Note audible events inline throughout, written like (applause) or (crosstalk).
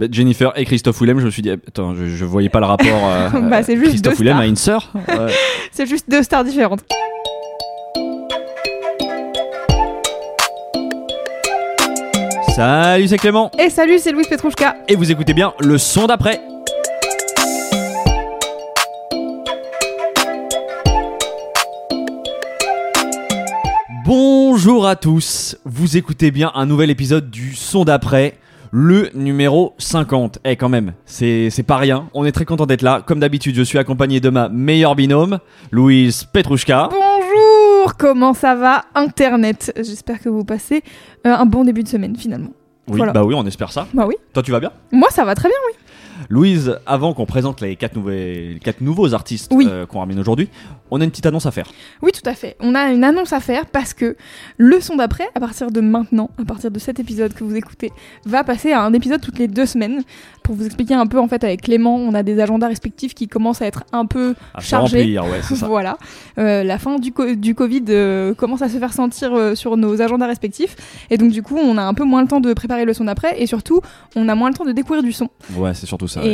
Bah, Jennifer et Christophe Willem, je me suis dit, attends, je, je voyais pas le rapport. euh, (laughs) Bah, c'est juste Christophe Willem a une sœur. (laughs) Ouais. C'est juste deux stars différentes. Salut, c'est Clément. Et salut, c'est Louise Petrouchka. Et vous écoutez bien le son d'après. Bonjour à tous, vous écoutez bien un nouvel épisode du son d'après, le numéro 50. Eh quand même, c'est c'est pas rien, on est très content d'être là. Comme d'habitude, je suis accompagné de ma meilleure binôme, Louise Petrouchka. Bonjour, comment ça va Internet? J'espère que vous passez euh, un bon début de semaine finalement. Oui, Voilà. bah oui, on espère ça. Bah oui, Toi, tu vas bien? Moi ça va très bien, oui. Louise, avant qu'on présente les quatre, nouvelles- quatre nouveaux artistes Oui. euh, qu'on ramène aujourd'hui, on a une petite annonce à faire. Oui, tout à fait. On a une annonce à faire parce que le son d'après, à partir de maintenant, à partir de cet épisode que vous écoutez, va passer à un épisode toutes les deux semaines. Pour vous expliquer un peu, en fait, avec Clément, on a des agendas respectifs qui commencent à être un peu À chargés. remplir, ouais, c'est (laughs) ça. Voilà. Euh, la fin du, co- du Covid euh, commence à se faire sentir euh, sur nos agendas respectifs. Et donc, du coup, on a un peu moins le temps de préparer le son d'après. Et surtout, on a moins le temps de découvrir du son. Ouais, c'est surtout ça. ouais.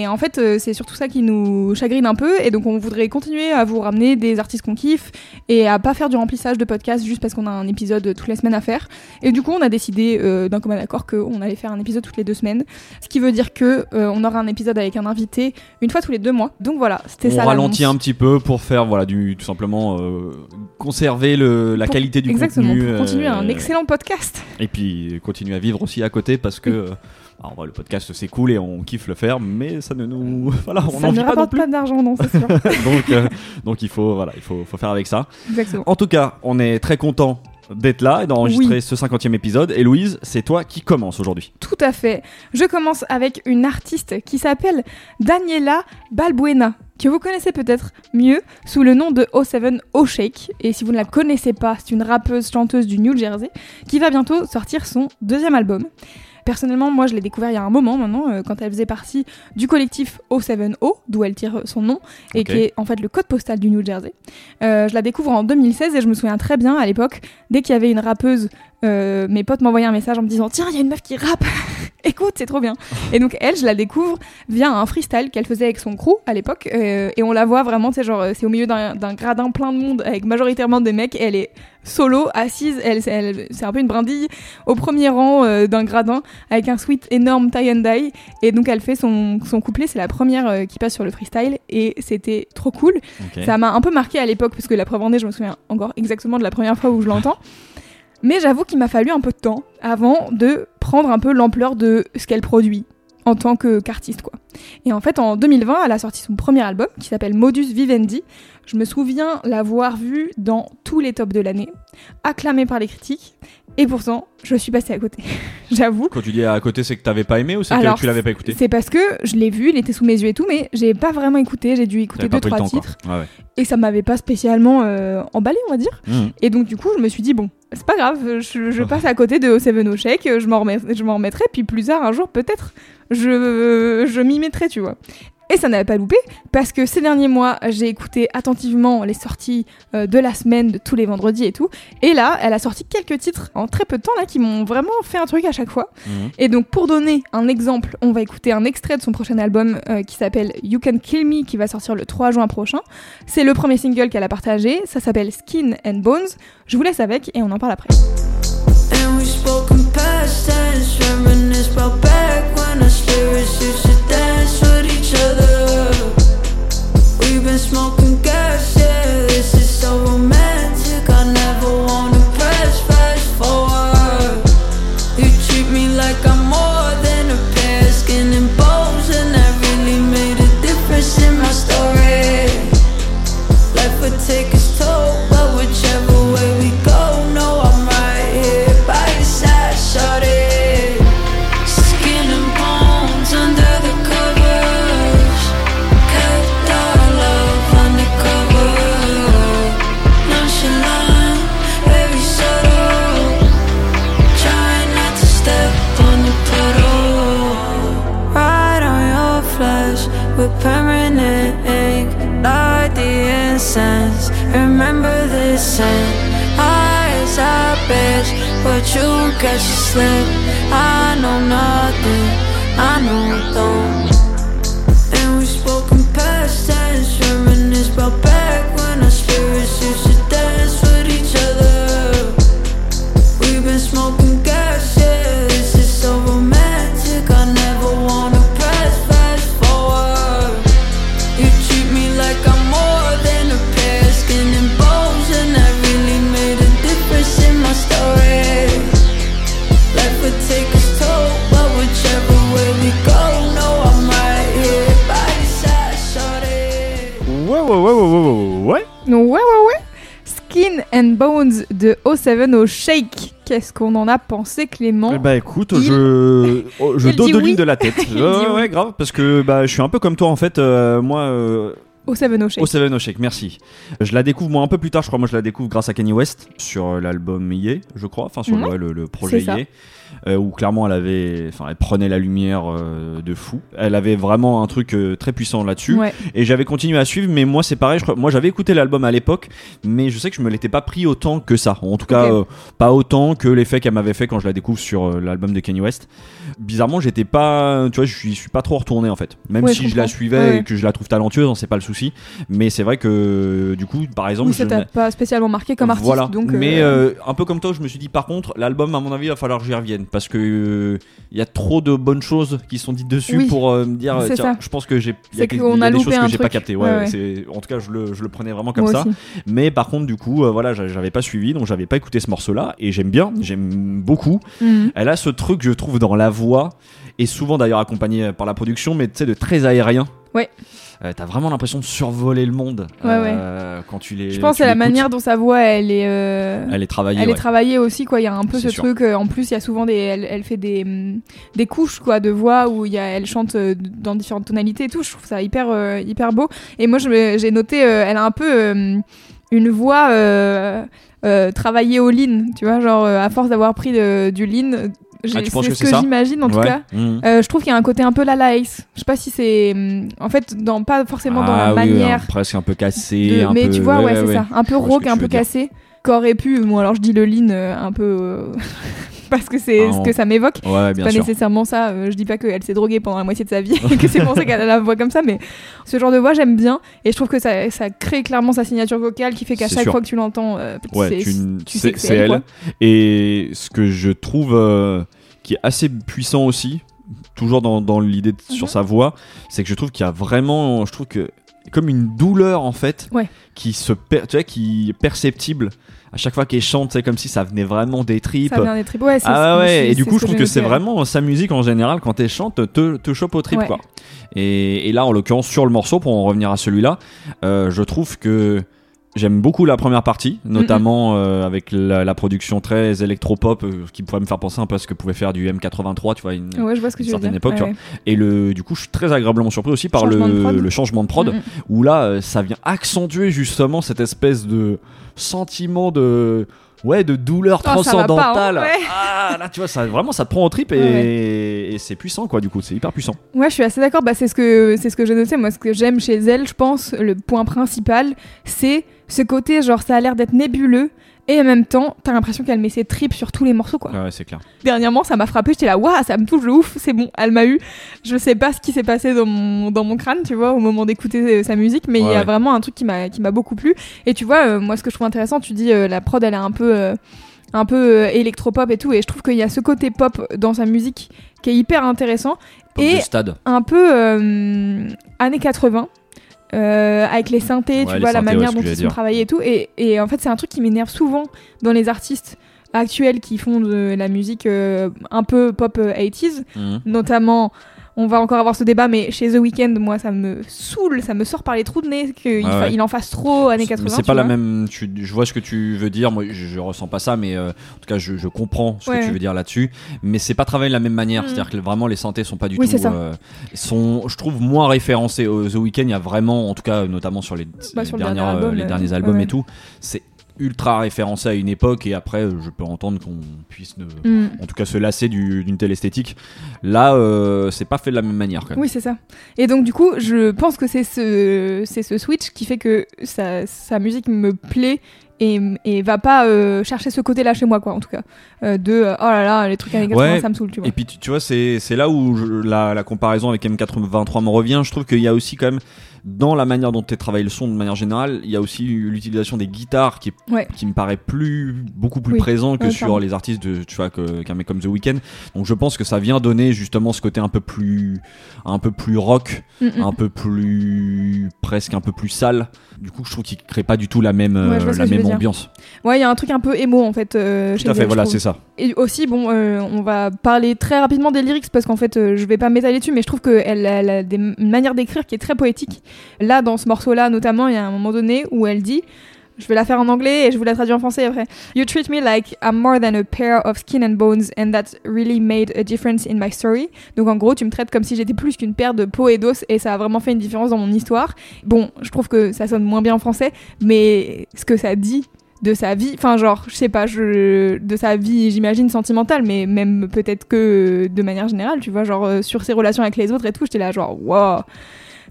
Et, en fait, c'est surtout ça qui nous chagrine un peu. Et donc, on voudrait continuer à vous ramener des artistes qu'on kiffe et à pas faire du remplissage de podcast juste parce qu'on a un épisode toutes les semaines à faire. Et du coup, on a décidé d'un commun accord qu'on allait faire un épisode toutes les deux semaines. Ce qui veut dire que euh, on aura un épisode avec un invité une fois tous les deux mois. Donc voilà, c'était On ça. ralentit l'annonce. un petit peu pour faire, voilà, du, tout simplement euh, conserver le, la Pour- qualité du Exactement, contenu. pour continuer euh, un excellent podcast. Et puis continuer à vivre aussi à côté parce que. alors, ouais, le podcast c'est cool et on kiffe le faire, mais ça ne nous. (laughs) Voilà, on ça n'en ne vit pas non rapporte plus. pas d'argent, non, c'est sûr. (laughs) donc, euh, donc il faut, voilà, il faut, faut faire avec ça. Exactement. En tout cas, on est très content d'être là et d'enregistrer Oui. ce 50e épisode. Et Louise, c'est toi qui commence aujourd'hui. Tout à fait. Je commence avec une artiste qui s'appelle Daniela Balbuena, que vous connaissez peut-être mieux sous le nom de O7 O-Shake. Et si vous ne la connaissez pas, c'est une rappeuse chanteuse du New Jersey qui va bientôt sortir son deuxième album. Personnellement, moi je l'ai découvert il y a un moment maintenant, euh, quand elle faisait partie du collectif O7O, d'où elle tire son nom, et qui est en fait le code postal du New Jersey. Euh, je la découvre en 2016 et je me souviens très bien à l'époque, dès qu'il y avait une rappeuse, euh, mes potes m'envoyaient un message en me disant Tiens, il y a une meuf qui rappe. (laughs) Écoute, c'est trop bien. Et donc elle, je la découvre via un freestyle qu'elle faisait avec son crew à l'époque, euh, et on la voit vraiment, sais, genre, euh, c'est au milieu d'un d'un gradin plein de monde avec majoritairement des mecs, et elle est solo, assise, elle, elle- c'est un peu une brindille au premier rang euh, d'un gradin avec un sweat énorme tie and dye. Et donc elle fait son, son couplet c'est la première euh, qui passe sur le freestyle. Et c'était trop cool. Ça m'a un peu marqué à l'époque parce que la preuve en est je me souviens encore exactement de la première fois où je l'entends. Mais j'avoue qu'il m'a fallu un peu de temps avant de prendre un peu l'ampleur de ce qu'elle produit en tant qu'artiste quoi. Et en fait en 2020, elle a sorti son premier album qui s'appelle Modus Vivendi. Je me souviens l'avoir vu dans tous les tops de l'année, acclamé par les critiques et pourtant, je suis passée à côté. (laughs) J'avoue. Quand tu dis à côté, c'est que t'avais pas aimé ou c'est que tu l'avais pas écouté C'est parce que je l'ai vu, il était sous mes yeux et tout, mais j'ai pas vraiment écouté. J'ai dû écouter deux trois temps, titres Ouais, ouais. et ça m'avait pas spécialement euh, emballé, on va dire. Mhm. Et donc du coup, je me suis dit bon, c'est pas grave, je, je passe à côté de O7 O Shake, je m'en remets- je m'en remettrai, puis plus tard un jour peut-être, je, je m'y mettrai, tu vois. Et ça n'avait pas loupé, parce que ces derniers mois, j'ai écouté attentivement les sorties euh, de la semaine, de tous les vendredis et tout. Et là, elle a sorti quelques titres en très peu de temps là qui m'ont vraiment fait un truc à chaque fois. Mhm. Et donc pour donner un exemple, on va écouter un extrait de son prochain album euh, qui s'appelle You Can Kill Me qui va sortir le 3 juin prochain. C'est le premier single qu'elle a partagé, ça s'appelle Skin and Bones. Je vous laisse avec et on en parle après. And we smoke de O7 au Shake. Qu'est-ce qu'on en a pensé, Clément Eh Bah écoute, Il- je, oh, je dit dodoline oui. de la tête. (laughs) Ouais, ouais, grave, parce que bah, je suis un peu comme toi en fait. euh, moi, euh, O7 au Shake. au Seven Shake, merci. Je la découvre moi un peu plus tard, je crois. Moi, je la découvre grâce à Kanye West sur euh, l'album Ye, je crois, enfin sur Mhm. le, le projet. Ye, euh, où clairement elle avait, enfin, elle prenait la lumière euh, de fou. Elle avait vraiment un truc euh, très puissant là-dessus. Ouais. Et j'avais continué à suivre, mais moi c'est pareil. Je crois, moi j'avais écouté l'album à l'époque, mais je sais que je me l'étais pas pris autant que ça. En tout cas, euh, pas autant que l'effet qu'elle m'avait fait quand je la découvre sur l'album de Kanye West. Bizarrement, j'étais pas, tu vois, je suis, je suis pas trop retourné en fait. Même Ouais, si je je la suivais Ouais, et que je la trouve talentueuse, hein, c'est pas le souci. Mais c'est vrai que du coup, par exemple, Oui, ça t'a pas spécialement marqué comme artiste. voilà. Donc, mais un peu comme toi, je me suis dit par contre, l'album, à mon avis, il va falloir que j'y revienne parce que euh, il y a trop de bonnes choses qui sont dites dessus Oui. pour euh, me dire. C'est tiens, ça. je pense que j'ai. y a, y a a des choses que j'ai pas truc. capté. Ouais, En tout cas, je le, je le prenais vraiment comme moi ça. aussi. Mais par contre, du coup, euh, voilà, j'a- j'avais pas suivi, donc j'avais pas écouté ce morceau-là et j'aime bien, j'aime beaucoup. Mhm. Elle a ce truc, je trouve, dans la voix et souvent d'ailleurs accompagné par la production, mais tu sais, de très aérien. Ouais. Euh, T'as vraiment l'impression de survoler le monde Ouais, euh, quand tu les. Je pense que la manière dont sa voix, elle est. euh, Elle est travaillée. Elle ouais. est travaillée aussi, quoi. Il y a un peu ce sûr. truc. en plus, il y a souvent des. Elle, elle fait des, hum, des couches, quoi, de voix où il y a, elle chante dans différentes tonalités et tout. Je trouve ça hyper, hyper beau. Et moi, j'ai noté, elle a un peu une voix euh, travaillée au lean, tu vois, genre euh, à force d'avoir pris de- du lean. Ah, c'est ce que j'imagine en tout cas. Mhm. Euh, je trouve qu'il y a un côté un peu la Ace. Je sais pas si c'est. hum, En fait, dans, pas forcément dans Ah la oui, manière. hein, presque un peu cassé. de- un mais peu- tu vois, ouais, c'est ça. Un peu rauque, que un peu cassé. Qu'aurait pu. Bon, alors je dis le lean euh, un peu. Parce que c'est Ah, ce que ça m'évoque. Ouais, bien pas sûr. nécessairement ça. euh, je dis pas qu'elle s'est droguée pendant la moitié de sa vie et (laughs) que c'est pour ça qu'elle a la voix comme ça, mais ce genre de voix j'aime bien et je trouve que ça, ça crée clairement sa signature vocale qui fait qu'à C'est chaque sûr. fois que tu l'entends, euh, Ouais, c'est- tu, tu sais c'est que c'est c'est elle. Et ce que je trouve euh, qui est assez puissant aussi, toujours dans, dans l'idée sur Mhm. sa voix, c'est que je trouve qu'il y a vraiment, je trouve que comme une douleur en fait, Ouais. qui se, per- tu vois, qui est perceptible à chaque fois qu'elle chante, c'est comme si ça venait vraiment des tripes. ça vient des tripes. Ouais, c'est- Ah ouais, et du coup, je trouve que c'est vraiment sa musique en général, quand elle chante, te, te chope au trip, Ouais. quoi. Et, et là, en l'occurrence, sur le morceau, pour en revenir à celui-là, euh, je trouve que j'aime beaucoup la première partie, notamment euh, avec la, la production très électropop, euh, qui pourrait me faire penser un peu à ce que pouvait faire du M83, tu vois, une, Ouais, je vois ce que une tu veux certaine dire. époque, tu Ouais, vois. Et le, du coup, je suis très agréablement surpris aussi par Changement le, le changement de prod, où là, euh, ça vient accentuer justement cette espèce de sentiment de. Ouais, de douleur Oh, pas, hein, transcendantale. ouais. Ah, là, tu vois, ça, vraiment, ça te prend au trip et, Ouais, et c'est puissant, quoi, du coup, c'est hyper puissant. Ouais, je suis assez d'accord. Bah, c'est ce que c'est ce que j'ai noté. Moi, ce que j'aime chez elle, je pense, le point principal, c'est ce côté genre ça a l'air d'être nébuleux et en même temps, t'as l'impression qu'elle met ses tripes sur tous les morceaux, quoi. Ouais, c'est clair. Dernièrement, ça m'a frappé. J'étais là, waouh, ça me touche de ouf. C'est bon, elle m'a eu. Je sais pas ce qui s'est passé dans mon dans mon crâne, tu vois, au moment d'écouter euh, sa musique, mais il y a ouais. vraiment un truc qui m'a qui m'a beaucoup plu. Et tu vois, euh, moi, ce que je trouve intéressant, tu dis euh, la prod, elle est un peu euh, un peu électropop et tout, et je trouve qu'il y a ce côté pop dans sa musique qui est hyper intéressant Pop et de stade. un peu années 80 euh, avec les synthés, Ouais, tu les vois, la synthés, manière dont ils sont dire. travaillés et tout. Et, et en fait, c'est un truc qui m'énerve souvent dans les artistes actuels qui font de la musique euh, un peu pop euh, 80s, Mhm. notamment. On va encore avoir ce débat, mais chez The Weeknd, moi, ça me saoule, ça me sort par les trous de nez qu'il ouais. il en fasse trop années 80. Mais c'est pas la même. tu- je vois ce que tu veux dire. Moi, je, je ressens pas ça, mais euh, en tout cas, je, je comprends ce Ouais. que tu veux dire là-dessus. Mais c'est pas travaillé de la même manière. Mhm. C'est-à-dire que vraiment, les synthés sont pas du Oui, tout. euh, sont, je trouve, moins référencés. The Weeknd, il y a vraiment, en tout cas, notamment sur les, Bah, les sur le dernières, dernier album, euh, les euh, derniers albums ouais. et tout, c'est ultra référencé à une époque et après euh, je peux entendre qu'on puisse ne- Mm. en tout cas se lasser du- d'une telle esthétique. Là, euh, c'est pas fait de la même manière quand même. Oui, c'est ça. Et donc, du coup, je pense que c'est ce, c'est ce switch qui fait que sa, sa musique me plaît et, et va pas euh, chercher ce côté-là chez moi, quoi, en tout cas. Euh, de euh, oh là là, les trucs années 80, Ouais. ça me saoule, tu vois. Et puis tu, tu vois, c'est c'est là où je- la, la comparaison avec M83 me revient. Je trouve qu'il y a aussi quand même dans la manière dont tu travailles le son de manière générale, il y a aussi l'utilisation des guitares qui, est- Ouais. qui me paraît plus beaucoup plus Oui. présent que Ouais, sur les artistes de tu vois qu'un mec comme The Weeknd. Donc je pense que ça vient donner justement ce côté un peu plus un peu plus rock, Mm, mm. un peu plus presque un peu plus sale. Du coup, je trouve qu'il crée pas du tout la même Ouais, euh, la même ambiance. Ouais, il y a un truc un peu émo, en fait. euh, Tout à fait, voilà, c'est ça. Et aussi, bon, euh, on va parler très rapidement des lyrics parce qu'en fait, je vais pas m'étaler dessus, mais je trouve qu'elle elle a des, une manière d'écrire qui est très poétique. Là, dans ce morceau-là, notamment, il y a un moment donné où elle dit. Je vais la faire en anglais et je vous la traduis en français après. You treat me like I'm more than a pair of skin and bones and that really made a difference in my story. Donc en gros, tu me traites comme si j'étais plus qu'une paire de peau et d'os et ça a vraiment fait une différence dans mon histoire. Bon, je trouve que ça sonne moins bien en français, mais ce que ça dit de sa vie, enfin genre, je sais pas, je, de sa vie, j'imagine sentimentale, mais même peut-être que de manière générale, tu vois, genre euh, sur ses relations avec les autres et tout, j'étais là genre, wow,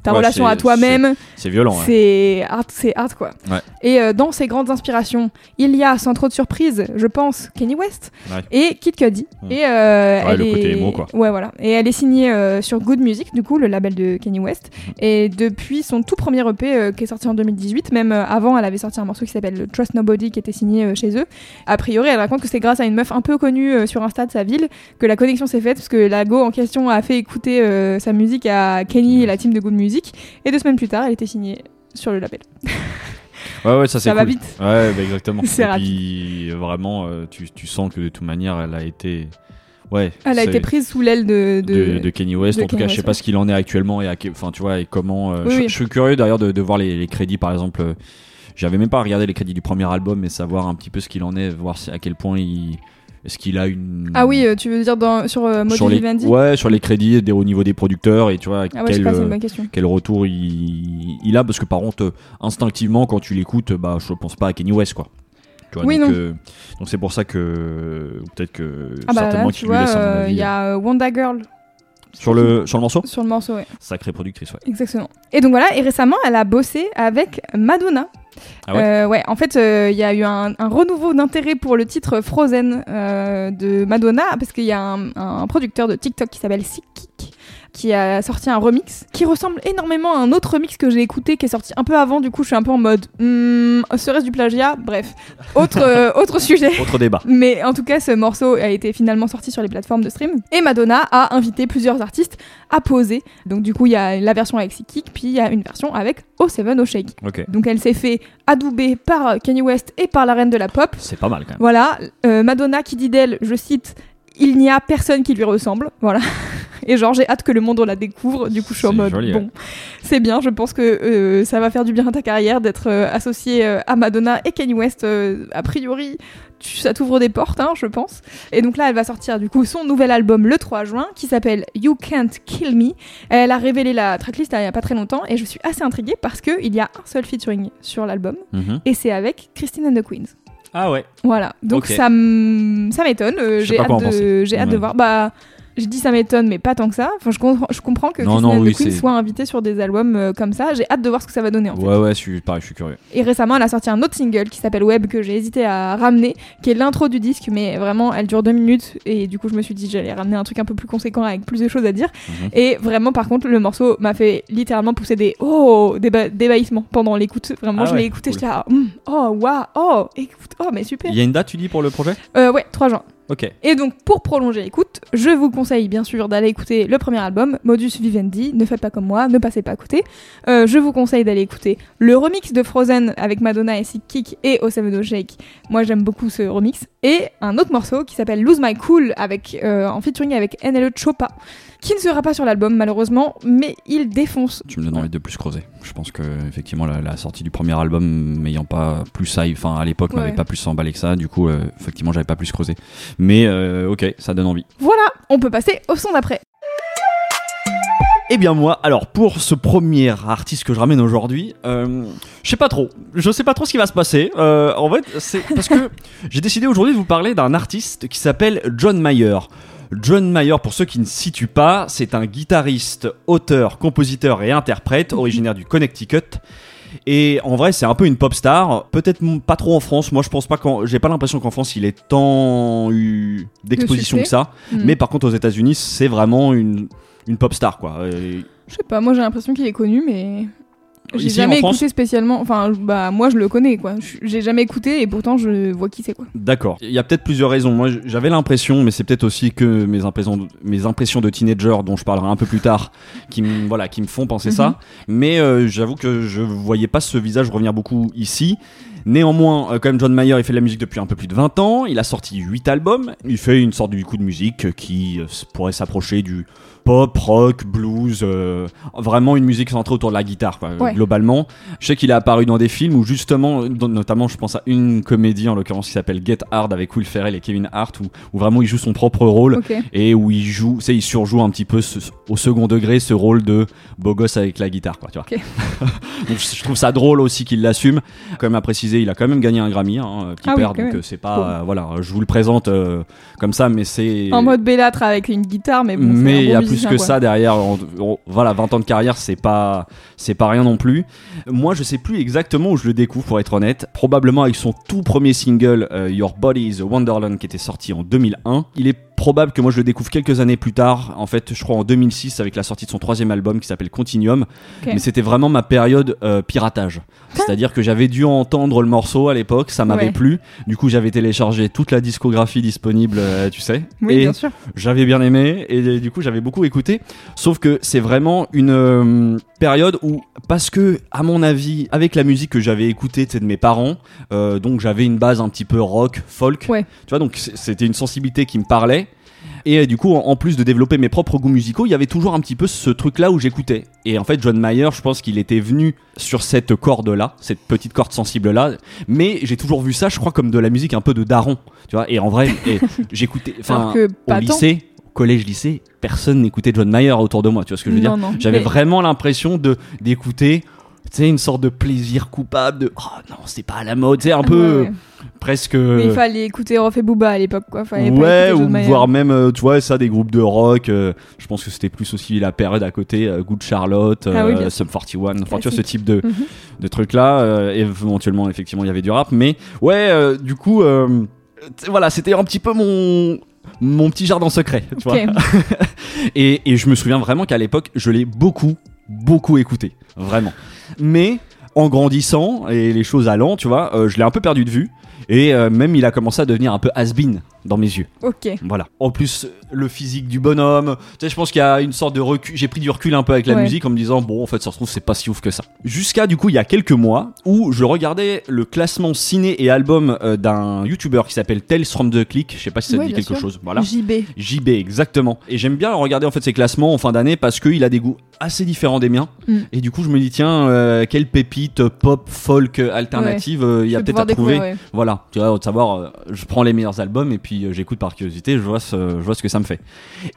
ta Ouais, relation à toi-même, C'est violent. c'est hard, c'est hard quoi. Ouais. Et euh, dans ses grandes inspirations, il y a sans trop de surprise, je pense, Kanye West Ouais. et Kid Cudi. Et euh, elle le est côté émo, quoi. ouais voilà. Et elle est signée euh, sur Good Music du coup, le label de Kanye West. Mhm. Et depuis son tout premier EP qui est sorti en 2018, même avant, elle avait sorti un morceau qui s'appelle Trust Nobody qui était signé chez eux. A priori, elle raconte que c'est grâce à une meuf un peu connue sur Insta de sa ville que la connexion s'est faite parce que la go en question a fait écouter sa musique à Kenny et la team de Good Music. Et deux semaines plus tard, elle était signée sur le label. (laughs) Ouais, ouais, ça c'est Ça va vite. Ouais, bah, exactement. (laughs) C'est Et rapide. puis vraiment, euh, tu, tu sens que de toute manière, elle a été. Ouais. Elle a c'est- été prise sous l'aile de, de, de... de Kanye West. de en tout Kanye cas, je sais West, pas ouais. ce qu'il en est actuellement et à enfin, tu vois, et comment. euh, Oui, je, oui. je suis curieux d'ailleurs de, de voir les, les crédits, par exemple. euh, J'avais même pas regardé les crédits du premier album, mais savoir un petit peu ce qu'il en est, voir si- à quel point il. Est-ce qu'il a une. Ah oui, euh, tu veux dire dans, sur euh, Mojo sur les, Vivendi ouais, sur les crédits des, au niveau des producteurs et tu vois Ah ouais, quel, pas, euh, quel retour il, il a parce que par contre euh, instinctivement quand tu l'écoutes bah je pense pas à Kanye West quoi tu vois, Oui, donc non. euh, donc c'est pour ça que peut-être que Ah bah certainement qu'il tu lui vois, laisse un avis il y a Wonder Girl sur le sur le morceau sur le morceau, ouais. sacrée productrice ouais Exactement. Et donc voilà, et récemment, elle a bossé avec Madonna. Ah ouais Euh, ouais, en fait, euh, il y a eu un, un renouveau d'intérêt pour le titre Frozen euh, de Madonna, parce qu'il y a un, un producteur de TikTok qui s'appelle Sikik qui a sorti un remix qui ressemble énormément à un autre remix que j'ai écouté qui est sorti un peu avant du coup je suis un peu en mode hmm, serait-ce du plagiat? Bref autre euh, autre sujet autre débat mais en tout cas, ce morceau a été finalement sorti sur les plateformes de stream. Et Madonna a invité plusieurs artistes à poser. Donc du coup, il y a la version avec Sikik, puis il y a une version avec O7 O Shake. ok Donc elle s'est fait adouber par Kanye West et par la reine de la pop. c'est pas mal quand même Voilà, euh, Madonna qui dit d'elle, je cite, il n'y a personne qui lui ressemble. Voilà. Et genre, j'ai hâte que le monde la découvre. Du coup, je suis en mode, joli, ouais. bon, c'est bien. Je pense que euh, ça va faire du bien à ta carrière d'être euh, associé euh, à Madonna et Kanye West. euh, a priori, tu- ça t'ouvre des portes, hein, je pense. Et donc là, elle va sortir du coup son nouvel album le 3 juin qui s'appelle You Can't Kill Me. Elle a révélé la tracklist là, il y a pas très longtemps et je suis assez intriguée parce qu'il y a un seul featuring sur l'album Mhm. et c'est avec Christine and the Queens. ah ouais Voilà, donc ça, m'étonne. euh, j'ai hâte, de, de voir. Bah, je dis ça m'étonne, mais pas tant que ça. Enfin, je, comprends, je comprends que Non, Christina non, oui, Queen soit invitée sur des albums euh, comme ça. J'ai hâte de voir ce que ça va donner en fait. ouais ouais je suis pareil je suis curieux Et récemment, elle a sorti un autre single qui s'appelle Web que j'ai hésité à ramener, qui est l'intro du disque, mais vraiment, elle dure deux minutes. Et du coup, je me suis dit j'allais ramener un truc un peu plus conséquent avec plus de choses à dire. Mhm. Et vraiment, par contre, le morceau m'a fait littéralement pousser des oh, des ba- débahissements pendant l'écoute. Vraiment, Ah je ouais, l'ai écouté, cool. j'étais là, Hum, oh, waouh, oh, écoute, oh, mais super. il y a une date tu dis pour le projet? Euh, ouais, 3 juin. Et donc, pour prolonger l'écoute, je vous conseille bien sûr d'aller écouter le premier album, Modus Vivendi, Ne faites pas comme moi, ne passez pas à côté. Euh, je vous conseille d'aller écouter le remix de Frozen avec Madonna et Sick Kick et O7 Shake. Moi, j'aime beaucoup ce remix. Et un autre morceau qui s'appelle Lose My Cool avec, euh, en featuring avec NLE Chopa, qui ne sera pas sur l'album malheureusement, mais il défonce. tu me donnes envie de plus creuser je pense que effectivement la, la sortie du premier album m'ayant pas plus ça enfin à l'époque m'avait Ouais. pas plus emballé que ça du coup euh, effectivement j'avais pas plus creusé mais euh, ok ça donne envie Voilà, on peut passer au son d'après. Eh bien moi, alors pour ce premier artiste que je ramène aujourd'hui, euh, je sais pas trop, je sais pas trop ce qui va se passer. Euh, en fait, c'est parce que (laughs) j'ai décidé aujourd'hui de vous parler d'un artiste qui s'appelle John Mayer. John Mayer, pour ceux qui ne situent pas, c'est un guitariste, auteur, compositeur et interprète originaire du Connecticut. Et en vrai, c'est un peu une pop star. Peut-être pas trop en France. Moi, je pense pas qu'en. J'ai pas l'impression qu'en France, il ait tant eu d'exposition que ça. Mm. Mais par contre, aux États-Unis, c'est vraiment une, une pop star, quoi. Et Je sais pas, moi j'ai l'impression qu'il est connu, mais. J'ai jamais France écouté spécialement. Enfin, bah, moi je le connais, quoi. J'ai jamais écouté et pourtant je vois qui c'est, quoi. D'accord. Il y a peut-être plusieurs raisons. Moi, j'avais l'impression, mais c'est peut-être aussi que mes impressions, mes impressions de teenager, dont je parlerai un peu plus tard, qui me, voilà, qui me font penser ça. Mais euh, j'avoue que je voyais pas ce visage revenir beaucoup ici. Néanmoins, euh, quand même, John Mayer, il fait de la musique depuis un peu plus de 20 ans. Il a sorti 8 albums. Il fait une sorte du coup de musique qui euh, pourrait s'approcher du pop, rock, blues, euh, vraiment une musique centrée autour de la guitare, quoi, Ouais. globalement. Je sais qu'il est apparu dans des films où justement, notamment, je pense à une comédie en l'occurrence qui s'appelle Get Hard avec Will Ferrell et Kevin Hart, où, où vraiment il joue son propre rôle et où il joue, tu sais, il surjoue un petit peu ce- au second degré ce rôle de beau gosse avec la guitare, quoi, tu vois. (laughs) Donc je trouve ça drôle aussi qu'il l'assume. Même à préciser, il a quand même gagné un Grammy, hein, petit Ah père, donc euh, c'est pas, Cool. euh, voilà, je vous le présente euh, comme ça, mais c'est En mode Bellâtre avec une guitare, mais bon. c'est mais il bon a plus que quoi. ça derrière. Voilà, 20 ans de carrière, c'est pas, c'est pas rien non plus. Moi, je sais plus exactement où je le découvre, pour être honnête. Probablement avec son tout premier single, euh, Your Body is a Wonderland, qui était sorti en 2001. Il est probable que moi je le découvre quelques années plus tard. En fait, je crois en 2006 avec la sortie de son troisième album qui s'appelle Continuum. Mais c'était vraiment ma période euh, piratage. C'est-à-dire que j'avais dû entendre le morceau à l'époque, ça m'avait Ouais. plu. Du coup, j'avais téléchargé toute la discographie disponible, euh, tu sais. Oui, Et bien sûr. j'avais bien aimé et du coup j'avais beaucoup écouté. Sauf que c'est vraiment une euh, période où, parce que à mon avis, avec la musique que j'avais écoutée de mes parents, donc j'avais une base un petit peu rock, folk. Ouais. Tu vois, donc c'était une sensibilité qui me parlait. Et euh, du coup, en, plus de développer mes propres goûts musicaux, il y avait toujours un petit peu ce truc-là où j'écoutais. Et en fait, John Mayer, je pense qu'il était venu sur cette corde-là, cette petite corde sensible-là. Mais j'ai toujours vu ça, je crois, comme de la musique un peu de daron. Tu vois, et en vrai, (laughs) j'écoutais. Enfin, au lycée, au collège, lycée, personne n'écoutait John Mayer autour de moi. Tu vois ce que je veux dire Non, non. J'avais Mais- vraiment l'impression de d'écouter. Sais, une sorte de plaisir coupable de oh non, c'est pas à la mode, c'est un peu Ouais, presque. Mais il fallait écouter Rof et Booba à l'époque, quoi. Fallait Ouais, ou voire même, euh, tu vois, ça, des groupes de rock. euh, je pense que c'était plus aussi la période à côté, euh, Good Charlotte, Ah oui, Sum 41, enfin, tu vois, ce type de, Mhm. de trucs-là. éventuellement, effectivement, il y avait du rap. Mais ouais, du coup, voilà, c'était un petit peu mon mon petit jardin secret, tu vois. (laughs) Et, et je me souviens vraiment qu'à l'époque, je l'ai beaucoup, beaucoup écouté. Vraiment. Mais en grandissant et les choses allant, tu vois, euh, je l'ai un peu perdu de vue. Et euh, même, il a commencé à devenir un peu has-been dans mes yeux. Ok. Voilà. En plus, le physique du bonhomme. Tu sais, je pense qu'il y a une sorte de recul. J'ai pris du recul un peu avec la Ouais. musique en me disant, bon, en fait, ça se trouve, c'est pas si ouf que ça. Jusqu'à, du coup, il y a quelques mois où je regardais le classement ciné et album euh, d'un YouTuber qui s'appelle Tales from the Click. Je sais pas si ça te dit quelque sûr. chose. Voilà. JB. JB, exactement. Et j'aime bien regarder en fait ces classements en fin d'année parce qu'il a des goûts assez différents des miens. Mm. Et du coup, je me dis, tiens, euh, quelle pépite pop, folk, euh, alternative euh, il y a peut-être à trouver. Voilà, tu vois, de savoir, je prends les meilleurs albums et puis euh, j'écoute par curiosité, je vois, ce, je vois ce que ça me fait.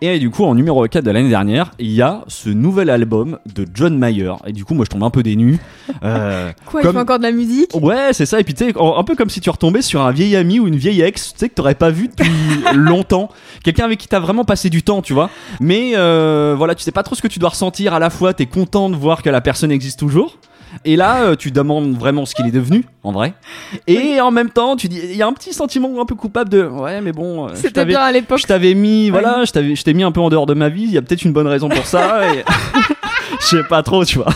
Et du coup, en numéro 4 de l'année dernière, il y a ce nouvel album de John Mayer. Et du coup, moi, je tombe un peu dénu. Euh, (laughs) Quoi, il Comme- fait encore de la musique? Ouais, c'est ça. Et puis tu sais, un peu comme si tu retombais sur un vieil ami ou une vieille ex, tu sais que t'aurais pas vu depuis (laughs) longtemps, quelqu'un avec qui t'as vraiment passé du temps, tu vois. Mais euh, voilà, tu sais pas trop ce que tu dois ressentir. À la fois, t'es content de voir que la personne existe toujours. Et là, euh, tu demandes vraiment ce qu'il est devenu, en vrai. Et en même temps, tu dis, il y a un petit sentiment un peu coupable de, ouais, mais bon, euh, C'était bien à l'époque. je t'avais mis, voilà, je t'avais, je t'ai mis un peu en dehors de ma vie. Il y a peut-être une bonne raison pour ça. et- (laughs) Je sais pas trop, tu vois.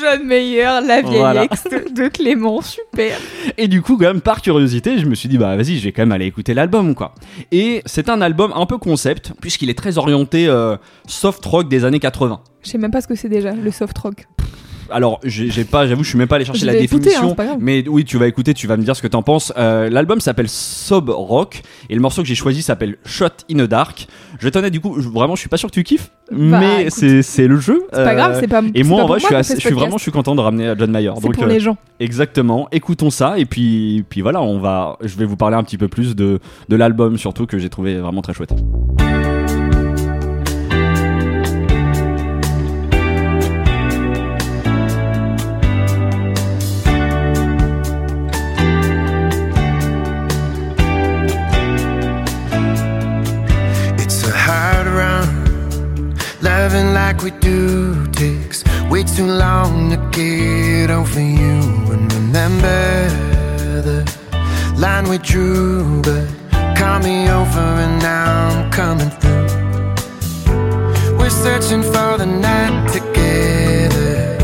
John Mayer, la vieille Voilà. ex de Clément, super. Et du coup, quand même, par curiosité, je me suis dit, bah vas-y, je vais quand même aller écouter l'album, quoi. Et c'est un album un peu concept, puisqu'il est très orienté euh, soft rock des années 80. Je sais même pas ce que c'est déjà, le soft rock. Alors, j'ai pas, j'avoue, je suis même pas allé chercher la définition. hein, grave. mais oui, tu vas écouter, tu vas me dire ce que t'en penses. Euh, L'album s'appelle Sob Rock et le morceau que j'ai choisi s'appelle Shot in the Dark. Je t'en du coup, je- vraiment, je suis pas sûr que tu kiffes, Bah, mais c'est le jeu. C'est pas Euh, grave, c'est pas. Et moi, en vrai, je suis, assez- je vraiment, je suis content de ramener euh, John Mayer. C'est Donc, pour euh, les gens. Exactement. Écoutons ça et puis puis voilà, on va je vais vous parler un petit peu plus de de l'album surtout que j'ai trouvé vraiment très chouette. Loving like we do takes way too long to get over you. And remember the line we drew, but call me over and now I'm coming through. We're searching for the night together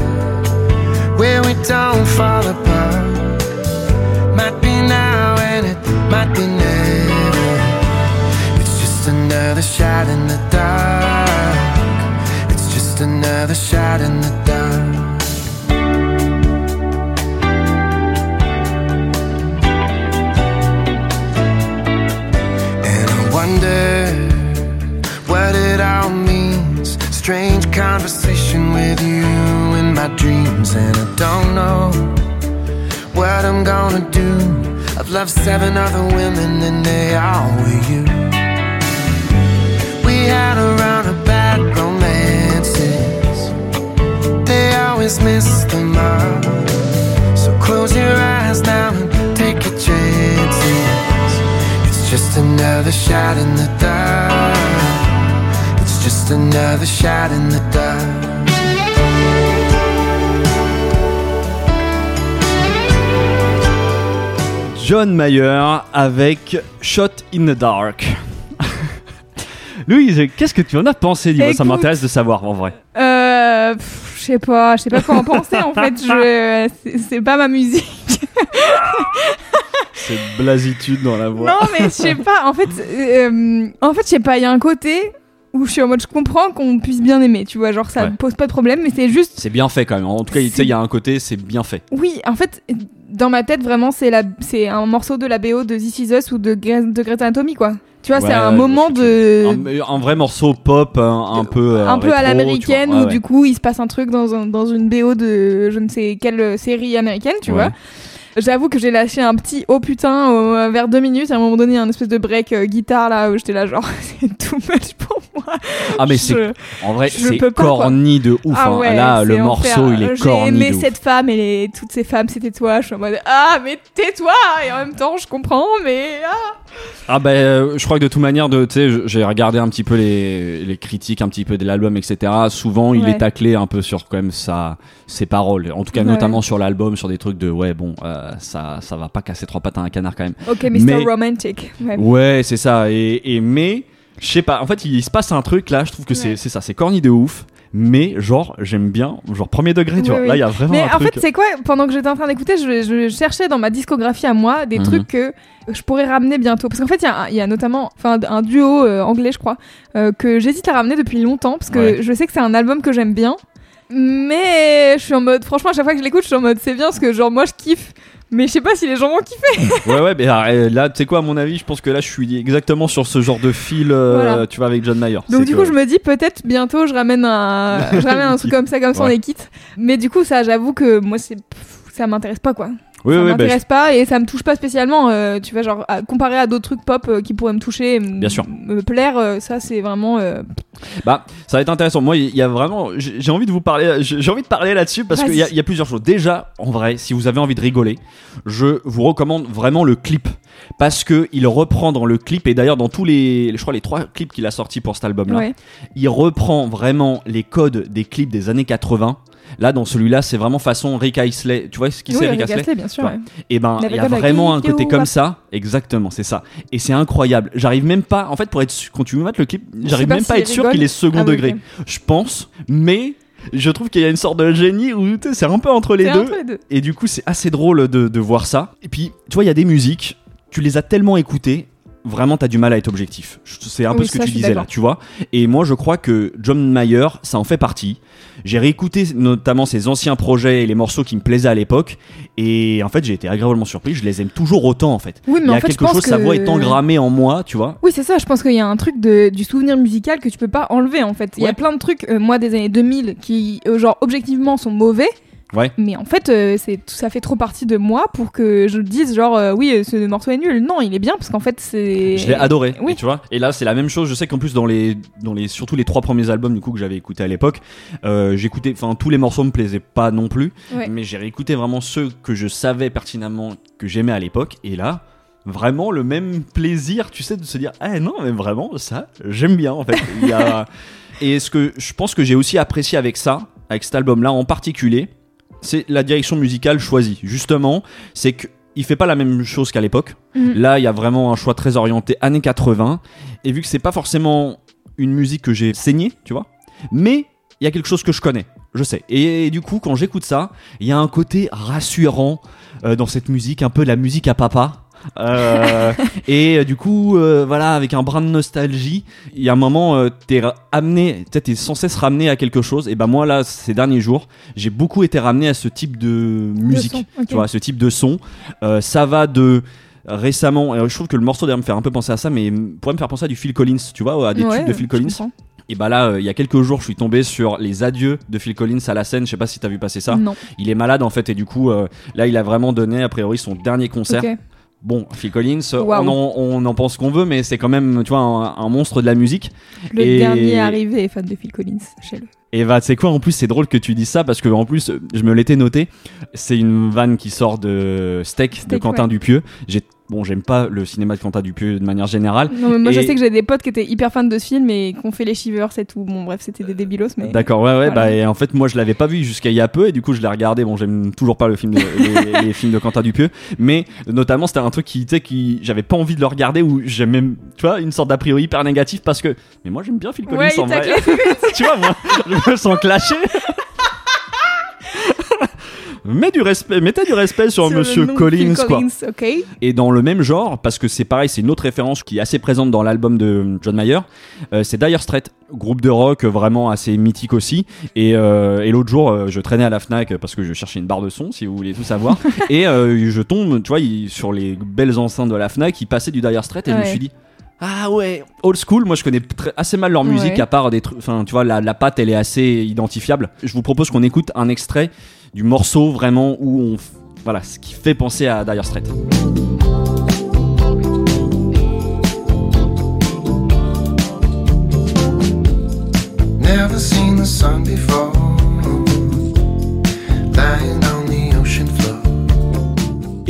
where we don't fall apart. Might be now and it might be never. It's just another shot in the dark. Just another shot in the dark. And I wonder what it all means. Strange conversation with you in my dreams, and I don't know what I'm gonna do. I've loved seven other women, and they all were you. We had a run always miss the mark. So close your eyes now and take your chances. It's just another shot in the dark. It's just another shot in the dark. John Mayer avec Shot in the Dark. (laughs) Louise, qu'est-ce que tu en as pensé dis-moi, Ça m'intéresse de savoir en vrai. Euh, pff, sais pas, je sais pas quoi en penser en fait. Je, c'est- pas ma musique. (laughs) Cette blasitude dans la voix. Non mais je sais pas. En fait, euh, en fait, je sais pas. Il y a un côté où je suis en mode, je comprends qu'on puisse bien aimer. Tu vois, genre ça Ouais. pose pas de problème, mais c'est juste. C'est bien fait quand même. En tout cas, tu sais, il y a un côté, c'est bien fait. Oui, en fait, dans ma tête, vraiment, c'est la, c'est un morceau de la BO de This Is Us ou de, de Greta Anatomy, quoi. Tu vois, Ouais, c'est un moment de. Un, un vrai morceau pop, un, un peu. euh, un peu à l'américaine tu vois. où Ouais, du coup il se passe un truc dans, un- dans une BO de je ne sais quelle série américaine, tu Ouais. vois. J'avoue que j'ai lâché un petit oh putain au- vers deux minutes. À un moment donné, un espèce de break euh, guitare là où j'étais là genre (laughs) c'est too much pour moi. Ah, mais c'est. En vrai, c'est pas, quoi. corny de ouf. Ah hein. Là, le morceau, enfer. il est J'ai corny. aimé de ouf. cette femme et les- toutes ces femmes, c'était toi. Je suis en mode ah mais tais-toi et en même temps je comprends mais ah. Ah bah euh, je crois que de toute manière tu sais j'ai regardé un petit peu les, les critiques un petit peu de l'album etc souvent il Ouais. est taclé un peu sur quand même sa ses paroles en tout cas Ouais. notamment sur l'album sur des trucs de ouais bon euh, ça ça va pas casser trois pattes à un canard quand même Ok Mr Mais- Romantic. Ouais. ouais c'est ça et, et mais je sais pas en fait il, se passe un truc là je trouve que c'est Ouais. c'est ça c'est corny de ouf mais genre j'aime bien genre premier degré tu Oui, vois oui. là il y a vraiment Mais un en truc fait, c'est quoi Pendant que j'étais en train d'écouter, je, je cherchais dans ma discographie à moi des Mhm. trucs que je pourrais ramener bientôt. Parce qu'en fait, il y y, a notamment enfin, un duo euh, anglais, je crois, euh, que j'hésite à ramener depuis longtemps. Parce que Ouais. je sais que c'est un album que j'aime bien. Mais je suis en mode, franchement, à chaque fois que je l'écoute, je suis en mode, c'est bien parce que, genre, moi, je kiffe. Mais je sais pas si les gens vont kiffer. (laughs) ouais ouais mais euh, là tu sais quoi à mon avis je pense que là je suis exactement sur ce genre de fil euh, Voilà. tu vois avec John Mayer Donc du que- coup, je me dis peut-être bientôt je ramène un, (laughs) je ramène un truc comme ça, comme ça on est quitte. Mais du coup, ça, j'avoue que moi, c'est, ça m'intéresse pas quoi. Oui ça oui bah, m'intéresse pas et ça me touche pas spécialement. euh, tu vois, genre à- comparé à d'autres trucs pop euh, qui pourraient me toucher, et m- Bien sûr. me plaire, euh, ça c'est vraiment. Bah, ça va être intéressant. Moi, il y a vraiment, j'ai envie de vous parler, j'ai envie de parler là-dessus parce qu'il y, y a plusieurs choses. Déjà, en vrai, si vous avez envie de rigoler, je vous recommande vraiment le clip parce que il reprend dans le clip et d'ailleurs dans tous les, je crois les trois clips qu'il a sortis pour cet album-là, ouais. il reprend vraiment les codes des clips des années 80. Là, dans celui-là, c'est vraiment façon Rick Astley. Tu vois ce qui Oui, c'est Rick Rick Astley, bien sûr. Ouais. et ben il y a vraiment un côté comme ça exactement c'est ça et c'est incroyable j'arrive même pas en fait pour être quand tu me mates le clip j'arrive même pas à être sûr qu'il est second Ah degré je pense mais je trouve qu'il y a une sorte de génie où c'est un peu entre les C'est deux entre les deux. et du coup c'est assez drôle de, de voir ça et puis tu vois il y a des musiques tu les as tellement écoutées vraiment t'as du mal à être objectif. Je- c'est un peu Oui, ce que ça, tu disais là tu vois. Et moi je crois que John Mayer ça en fait partie. J'ai réécouté notamment ses anciens projets et les morceaux qui me plaisaient à l'époque. Et en fait j'ai été agréablement surpris. Je les aime toujours autant en fait. Oui, mais il y en a fait, quelque chose que sa voix est engrammée en moi tu vois. Oui, c'est ça. Je pense qu'il y a un truc de, du souvenir musical que tu peux pas enlever en fait. Il y a plein de trucs, euh, moi, des années 2000 qui, euh, genre, objectivement sont mauvais. Ouais. Mais en fait, euh, c'est ça fait trop partie de moi pour que je dise genre euh, oui, euh, ce morceau est nul. Non, il est bien parce qu'en fait c'est. Je l'ai adoré, Oui. et tu vois. Et là, c'est la même chose. Je sais qu'en plus dans les, dans les, surtout les trois premiers albums du coup que j'avais écouté à l'époque, euh, j'écoutais, enfin tous les morceaux me plaisaient pas non plus, Ouais. mais j'ai réécouté vraiment ceux que je savais pertinemment que j'aimais à l'époque. Et là, vraiment le même plaisir, tu sais, de se dire, ah non, mais vraiment ça, j'aime bien en fait. Il y a, (laughs) Et ce que je pense que j'ai aussi apprécié avec ça, avec cet album-là en particulier, c'est la direction musicale choisie. Justement, c'est que il fait pas la même chose qu'à l'époque. Mhm. Là, il y a vraiment un choix très orienté années 80. Et vu que c'est pas forcément une musique que j'ai saignée, tu vois, mais il y a quelque chose que je connais, je sais. Et, du coup, quand j'écoute ça, il y a un côté rassurant euh, dans cette musique, un peu la musique à papa. Euh, et euh, du coup, euh, voilà, avec un brin de nostalgie, il y a un moment, t'es amené, t'es sans cesse ramené à quelque chose. Et ben moi là, ces derniers jours, j'ai beaucoup été ramené à ce type de musique, son, tu vois, ce type de son. Ça va de récemment, et je trouve que le morceau d'ailleurs me fait un peu penser à ça, mais pourrait me faire penser à du Phil Collins, tu vois, à des Ouais, tubes de Phil Collins. comprends. Et bah là, euh, il y a quelques jours, je suis tombé sur les adieux de Phil Collins à la scène. Je sais pas si t'as vu passer ça. Non. Il est malade en fait, et du coup, euh, là, il a vraiment donné a priori son dernier concert. Bon, Phil Collins, on, en, on en pense qu'on veut, mais c'est quand même, tu vois, un, un monstre de la musique. Le Et- dernier arrivé est fan de Phil Collins, sachez-le. Et bah, tu sais quoi, en plus, c'est drôle que tu dises ça parce que en plus, je me l'étais noté. C'est une vanne qui sort de Steak, de Quentin ouais. Dupieux. J'ai, bon, j'aime pas le cinéma de Quentin Dupieux de manière générale. Non, mais moi je sais que j'ai des potes qui étaient hyper fans de ce film et qui ont fait les Shivers et tout. Bon, bref, c'était des débilos, mais. D'accord, ouais, ouais, Voilà. bah, et en fait, moi, je l'avais pas vu jusqu'à il y a peu, et du coup, je l'ai regardé. Bon, j'aime toujours pas le film de- les, (laughs) les films de Quentin Dupieux, mais notamment, c'était un truc qui, tu sais, qui, j'avais pas envie de le regarder, ou j'aime même, tu vois, une sorte d'a priori hyper négatif parce que, mais moi, j'aime bien Phil Collins Ouais, en vrai. (laughs) tu vois, moi, je me sens clashé. Mets du respect, mettez du respect sur, Sur Monsieur Collins, quoi. Collins. Et dans le même genre, parce que c'est pareil, c'est une autre référence qui est assez présente dans l'album de John Mayer, euh, c'est Dire Straits, groupe de rock vraiment assez mythique aussi. Et, euh, et l'autre jour, euh, je traînais à la Fnac parce que je cherchais une barre de son, si vous voulez tout savoir. (laughs) et je tombe, tu vois, il- sur les belles enceintes de la Fnac, il passait du Dire Straits et je me suis dit. Ah ouais, old school. Moi, je connais très- assez mal leur musique, Ouais. à part des trucs. Enfin, tu vois, la, la patte, elle est assez identifiable. Je vous propose qu'on écoute un extrait du morceau vraiment où on, voilà, ce qui fait penser à Dire Straits.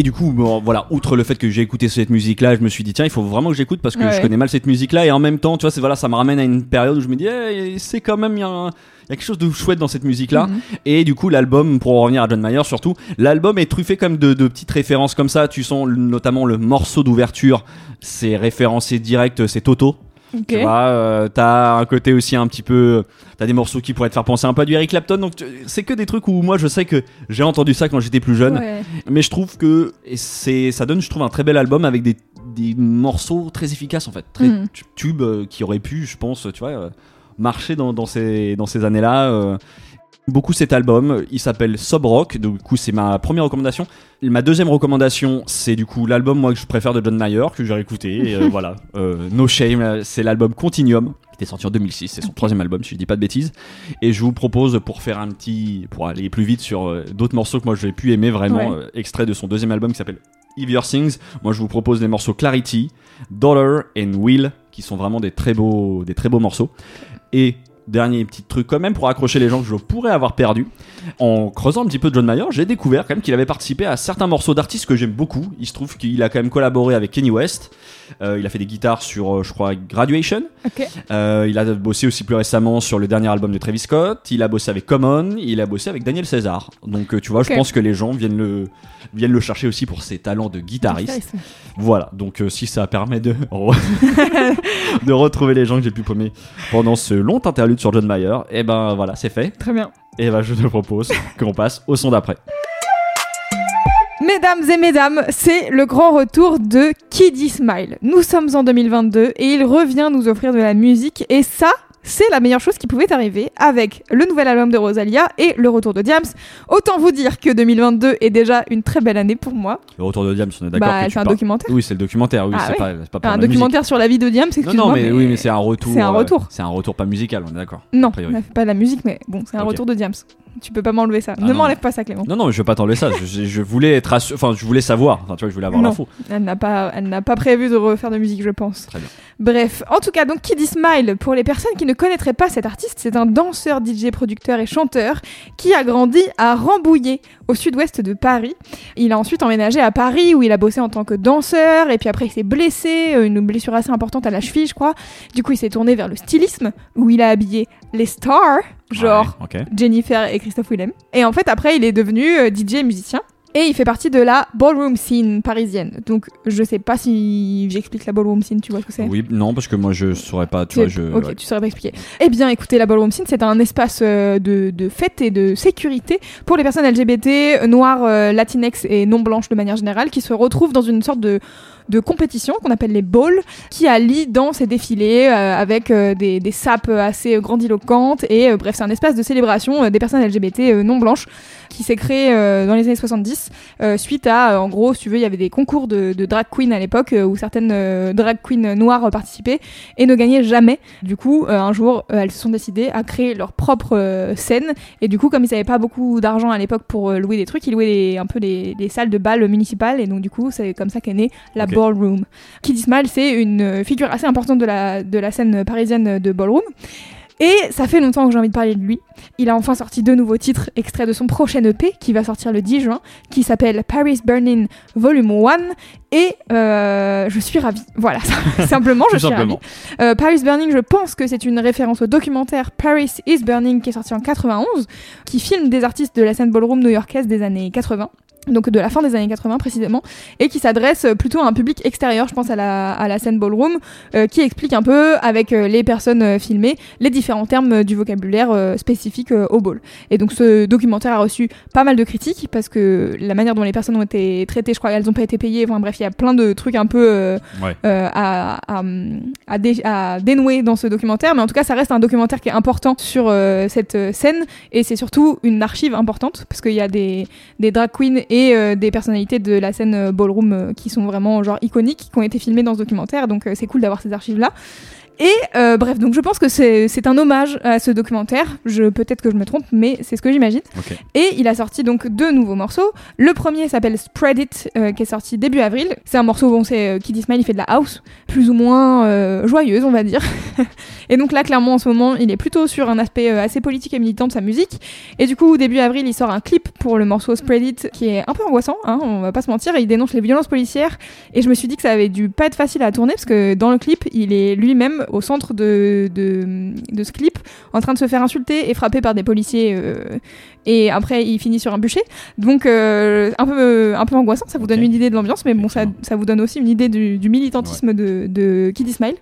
Et du coup, bon, voilà, outre le fait que j'ai écouté cette musique-là, je me suis dit tiens, il faut vraiment que j'écoute parce que Ouais. je connais mal cette musique-là et en même temps, tu vois, c'est voilà, ça me ramène à une période où je me dis eh, c'est quand même il y, a y quelque chose de chouette dans cette musique-là. Mhm. Et du coup, l'album, pour en revenir à John Mayer surtout, l'album est truffé comme de, de petites références comme ça. Tu sens notamment le morceau d'ouverture, c'est référencé direct, c'est Toto. Tu vois, euh, t'as un côté aussi un petit peu. T'as des morceaux qui pourraient te faire penser un peu à du Eric Clapton. Donc c'est que des trucs où moi je sais que j'ai entendu ça quand j'étais plus jeune. Ouais. Mais je trouve que c'est ça donne, je trouve, un très bel album avec des, des morceaux très efficaces en fait, très Mhm. tu- tubes euh, qui auraient pu, je pense, tu vois, euh, marcher dans, dans ces, dans ces années-là. Beaucoup cet album, il s'appelle Sob Rock, du coup c'est ma première recommandation. Ma deuxième recommandation, c'est du coup l'album moi que je préfère de John Mayer, que j'ai réécouté, et euh, (laughs) voilà, Euh, No Shame, c'est l'album Continuum, qui était sorti en 2006, c'est son troisième album si je dis pas de bêtises. Et je vous propose pour faire un petit, pour aller plus vite sur euh, d'autres morceaux que moi j'ai pu aimer vraiment, Ouais. extrait de son deuxième album qui s'appelle If Your Things. Moi je vous propose les morceaux Clarity, Dollar and Will, qui sont vraiment des très beaux, des très beaux morceaux. Et dernier petit truc quand même pour accrocher les gens que je pourrais avoir perdus. En creusant un petit peu John Mayer, j'ai découvert quand même qu'il avait participé à certains morceaux d'artistes que j'aime beaucoup. Il se trouve qu'il a quand même collaboré avec Kenny West. Euh, il a fait des guitares sur, euh, je crois, Graduation. Euh, il a bossé aussi plus récemment sur le dernier album de Travis Scott. Il a bossé avec Common. Il a bossé avec Daniel César. Donc tu vois, je pense que les gens viennent le viennent le chercher aussi pour ses talents de guitariste. Voilà. Donc euh, si ça permet de (laughs) de retrouver les gens que j'ai pu paumer pendant ce long interlude sur John Mayer, et ben voilà, c'est fait. Très bien. Et ben je te propose (laughs) qu'on passe au son d'après. Mesdames et mesdames, c'est le grand retour de Kiddy Smile. Nous sommes en 2022 et il revient nous offrir de la musique et ça, c'est la meilleure chose qui pouvait arriver avec le nouvel album de Rosalia et le retour de Diams. Autant vous dire que 2022 est déjà une très belle année pour moi. Le retour de Diams, on est d'accord Bah, c'est un documentaire. Oui, c'est le documentaire. Oui, Ah c'est ouais. pas, pas un la musique. documentaire sur la vie de Diams, Non, non, mais, oui, mais c'est un retour. c'est un euh, retour. c'est un retour pas musical, on est d'accord. Non, on fait pas de la musique, mais bon, c'est un retour de Diams. Tu peux pas m'enlever ça. Ah ne m'enlève pas ça, Clément. Non, non, mais je veux pas t'enlever ça. Je, je voulais être assu- enfin, je voulais savoir. Enfin, tu vois, je voulais avoir l'info. Elle n'a pas, elle n'a pas prévu de refaire de musique, je pense. Très bien. Bref, en tout cas, donc Kiddy Smile, pour les personnes qui ne connaîtraient pas cet artiste, c'est un danseur, DJ, producteur et chanteur qui a grandi à Rambouillet, au sud-ouest de Paris. Il a ensuite emménagé à Paris où il a bossé en tant que danseur et puis après il s'est blessé, euh, une blessure assez importante à la cheville, je crois. Du coup, il s'est tourné vers le stylisme où il a habillé les stars, genre Ouais. Jennifer et Christophe Willem. Et en fait, après, il est devenu euh, DJ et musicien. Et il fait partie de la ballroom scene parisienne. Donc, je sais pas si j'explique la ballroom scene, tu vois ce que c'est? Oui, non, parce que moi je saurais pas. Tu vois, je. Ok, ouais. tu saurais pas expliquer. Eh bien, écoutez, la ballroom scene, c'est un espace euh, de, de fête et de sécurité pour les personnes LGBT, noires, euh, latinex et non blanches de manière générale, qui se retrouvent dans une sorte de de compétition qu'on appelle les balls, qui allient danse et défilé euh, avec euh, des, des sapes assez grandiloquentes et euh, bref c'est un espace de célébration des personnes LGBT non blanches qui s'est créé dans les années 70 euh, suite à en gros si tu veux il y avait des concours de, de drag queen à l'époque où certaines drag queens noires participaient et ne gagnaient jamais du coup un jour elles se sont décidées à créer leur propre scène et du coup comme ils n'avaient pas beaucoup d'argent à l'époque pour louer des trucs ils louaient des- un peu des, des salles de bal municipales et donc du coup c'est comme ça qu'est née la Ok. Ballroom Kiddy Smile c'est une euh, figure assez importante de la, de la scène parisienne de ballroom et ça fait longtemps que j'ai envie de parler de lui. Il a enfin sorti deux nouveaux titres extraits de son prochain EP qui va sortir le 10 juin, qui s'appelle Paris Burning Volume 1. Et euh, je suis ravie. Voilà, (laughs) simplement, je suis simplement. ravie. Euh, Paris Burning, je pense que c'est une référence au documentaire Paris is Burning qui est sorti en 91, qui filme des artistes de la scène ballroom new-yorkaise des années 80. Donc de la fin des années 80 précisément, et qui s'adresse plutôt à un public extérieur, je pense à la, à la scène ballroom, euh, qui explique un peu avec euh, les personnes euh, filmées les différents termes euh, du vocabulaire euh, spécifique au ball. Et donc ce documentaire a reçu pas mal de critiques parce que la manière dont les personnes ont été traitées, je crois qu'elles n'ont pas été payées, enfin bref, il y a plein de trucs un peu euh, Ouais. à, à, à dé- à dénouer dans ce documentaire, mais en tout cas ça reste un documentaire qui est important sur euh, cette scène et c'est surtout une archive importante parce qu'il y a des, des drag queens et euh, des personnalités de la scène euh, ballroom euh, qui sont vraiment genre iconiques, qui ont été filmées dans ce documentaire, donc c'est cool d'avoir ces archives là. Et euh, bref, donc je pense que c'est un hommage à ce documentaire. Je peut-être que je me trompe, mais c'est ce que j'imagine. Et il a sorti donc deux nouveaux morceaux. Le premier s'appelle Spread It, euh, qui est sorti début avril. C'est un morceau, bon, c'est euh, Kiddy Smile, il fait de la house, plus ou moins euh, joyeuse, on va dire. (laughs) et donc là, clairement, en ce moment, il est plutôt sur un aspect euh, assez politique et militant de sa musique. Et du coup, début avril, il sort un clip pour le morceau Spread It, qui est un peu angoissant, hein, on va pas se mentir. Il dénonce les violences policières. Et je me suis dit que ça avait dû pas être facile à tourner, parce que dans le clip, il est lui-même au centre de, de, ce clip, en train de se faire insulter et frapper par des policiers. Et après, il finit sur un bûcher. Donc, euh, un, peu, un peu angoissant, ça vous donne une idée de l'ambiance, mais bon, ça, ça vous donne aussi une idée du, du militantisme de, de Kiddy Smile.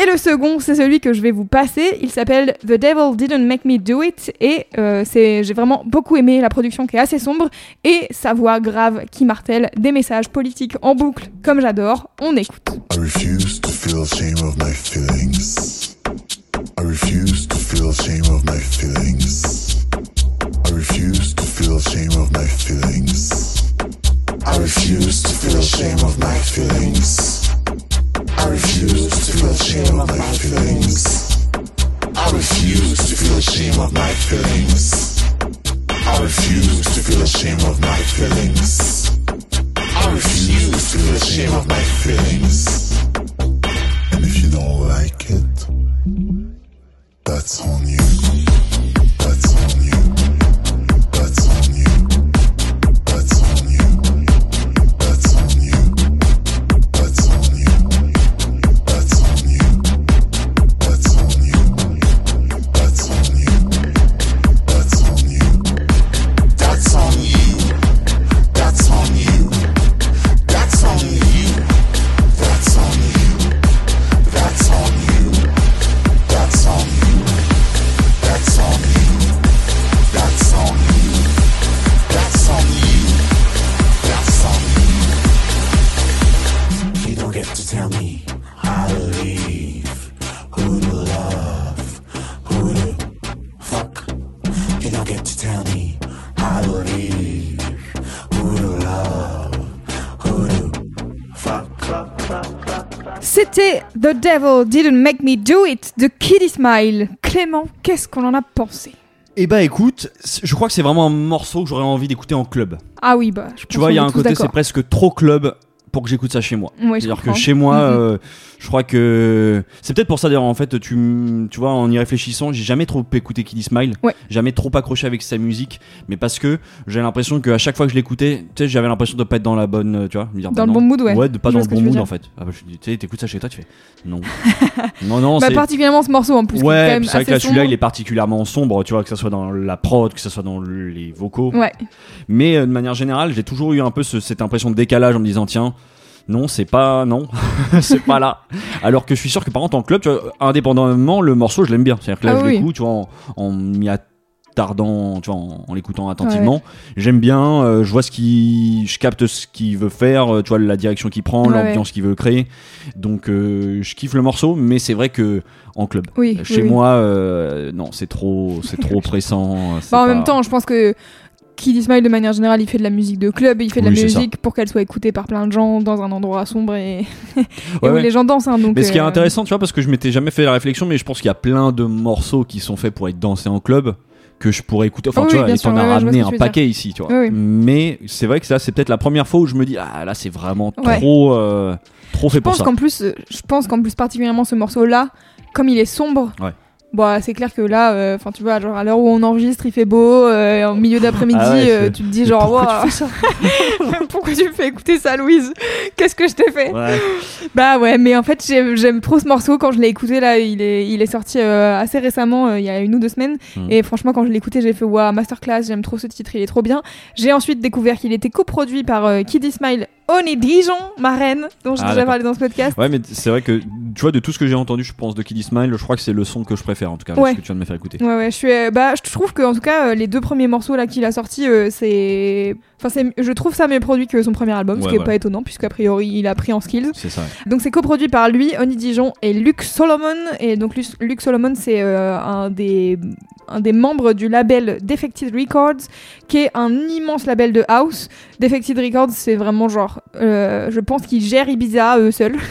Et le second, c'est celui que je vais vous passer. Il s'appelle The Devil Didn't Make Me Do It. Et euh, c'est, j'ai vraiment beaucoup aimé la production qui est assez sombre et sa voix grave qui martèle des messages politiques en boucle, comme j'adore. On écoute. I refuse to feel shame of my feelings. I refuse to feel shame of my feelings. I refuse to feel shame of my feelings. I refuse to feel shame of my feelings. I refuse to feel shame of my feelings. I refuse to feel shame of my feelings. I refuse to feel shame of my feelings. I refuse to feel ashamed of my feelings. And if you don't like it, that's on you. That's on you. You don't get to tell me how to leave, who to love, who to fuck. C'était The Devil Didn't Make Me Do It de Kiddy Smile. Clément, qu'est-ce qu'on en a pensé? Eh bah écoute, je crois que c'est vraiment un morceau que j'aurais envie d'écouter en club. Ah oui, bah. je Tu pense vois, il y a un côté, c'est presque trop club pour que j'écoute ça chez moi. Ouais, C'est-à-dire que chez moi, Mhm. euh, je crois que c'est peut-être pour ça d'ailleurs en fait, tu, tu vois, en y réfléchissant, j'ai jamais trop écouté Kiddy Smile, Ouais. jamais trop accroché avec sa musique, mais parce que j'ai l'impression qu'à chaque fois que je l'écoutais, tu sais, j'avais l'impression de pas être dans la bonne, euh, tu vois, me dire, Dans bah le non. bon mood, ouais. de pas Je dans le bon mood en fait. Ah bah, tu sais, t'écoutes ça chez toi, tu fais non, (laughs) non, non, Bah, particulièrement ce morceau en plus. Ouais, c'est vrai que celui-là, il est particulièrement sombre, tu vois, que ce soit dans la prod, que ce soit dans le- les vocaux. Ouais, Mais euh, de manière générale, j'ai toujours eu un peu ce- cette impression de décalage en me disant, tiens, non, c'est pas, non, (laughs) c'est pas là. Alors que je suis sûr que par contre, en club, tu vois, indépendamment, le morceau, je l'aime bien. C'est-à-dire que là, Ah je oui. l'écoute, tu vois, en, en m'y attardant, tu vois, en, en l'écoutant attentivement. J'aime bien, euh, je vois ce qui, je capte ce qu'il veut faire, euh, tu vois, la direction qu'il prend, Ouais, l'ambiance qu'il veut créer. Donc, euh, je kiffe le morceau, mais c'est vrai que en club. oui. Chez oui, moi, euh, non, c'est trop, c'est trop pressant. Bah, en pas- même temps, je pense que Kid Smile, de manière générale, il fait de la musique de club, il fait de Oui, la musique pour qu'elle soit écoutée par plein de gens dans un endroit sombre et, (laughs) et Ouais, où ouais. les gens dansent. hein, donc, Mais ce qui est euh, intéressant, tu vois, parce que je m'étais jamais fait la réflexion, mais je pense qu'il y a plein de morceaux qui sont faits pour être dansés en club que je pourrais écouter. Enfin, tu oui, vois, et t'en as ouais, ramené un paquet ici, tu vois. Oui. Mais c'est vrai que ça, c'est peut-être la première fois où je me dis, ah là, c'est vraiment trop, euh, trop fait Je pour pense ça. qu'en plus, euh, je pense qu'en plus particulièrement ce morceau-là, comme il est sombre. Ouais. Bah, c'est clair que là, enfin tu vois, genre à l'heure où on enregistre, il fait beau, euh, en milieu d'après-midi, Ah ouais, euh, tu te dis genre, pourquoi Ouah, tu fais ça (laughs) pourquoi tu me fais écouter ça, Louise? Qu'est-ce que je t'ai fait? Ouais. Bah ouais, mais en fait j'aime trop ce morceau. Quand je l'ai écouté là, il est, il est sorti euh, assez récemment, euh, il y a une ou deux semaines. Hmm. Et franchement, quand je l'ai écouté, j'ai fait waouh, masterclass, j'aime trop ce titre, il est trop bien. J'ai ensuite découvert qu'il était coproduit par euh, Kiddy Smile, Oni Dijon, ma reine, dont j'ai Ah, déjà parlé dans ce podcast. Ouais, mais c'est vrai que, tu vois, de tout ce que j'ai entendu, je pense, de Kiddy Smile, je crois que c'est le son que je préfère, en tout cas, Ouais. ce que tu viens de me faire écouter. Ouais, ouais, je suis. euh, bah, je trouve que en tout cas, euh, les deux premiers morceaux là qu'il a sortis, euh, c'est. Enfin. Je trouve ça mieux produit que son premier album, ce qui est voilà. pas étonnant, puisqu'a priori, il a pris en skills. C'est ça. Donc c'est coproduit par lui, Oni Dijon et Luc Solomon. Et donc Luc, Luc Solomon, c'est un des un des membres du label Defected Records, qui est un immense label de house. Defected Records, c'est vraiment genre, euh, je pense qu'ils gèrent Ibiza eux seuls. (laughs)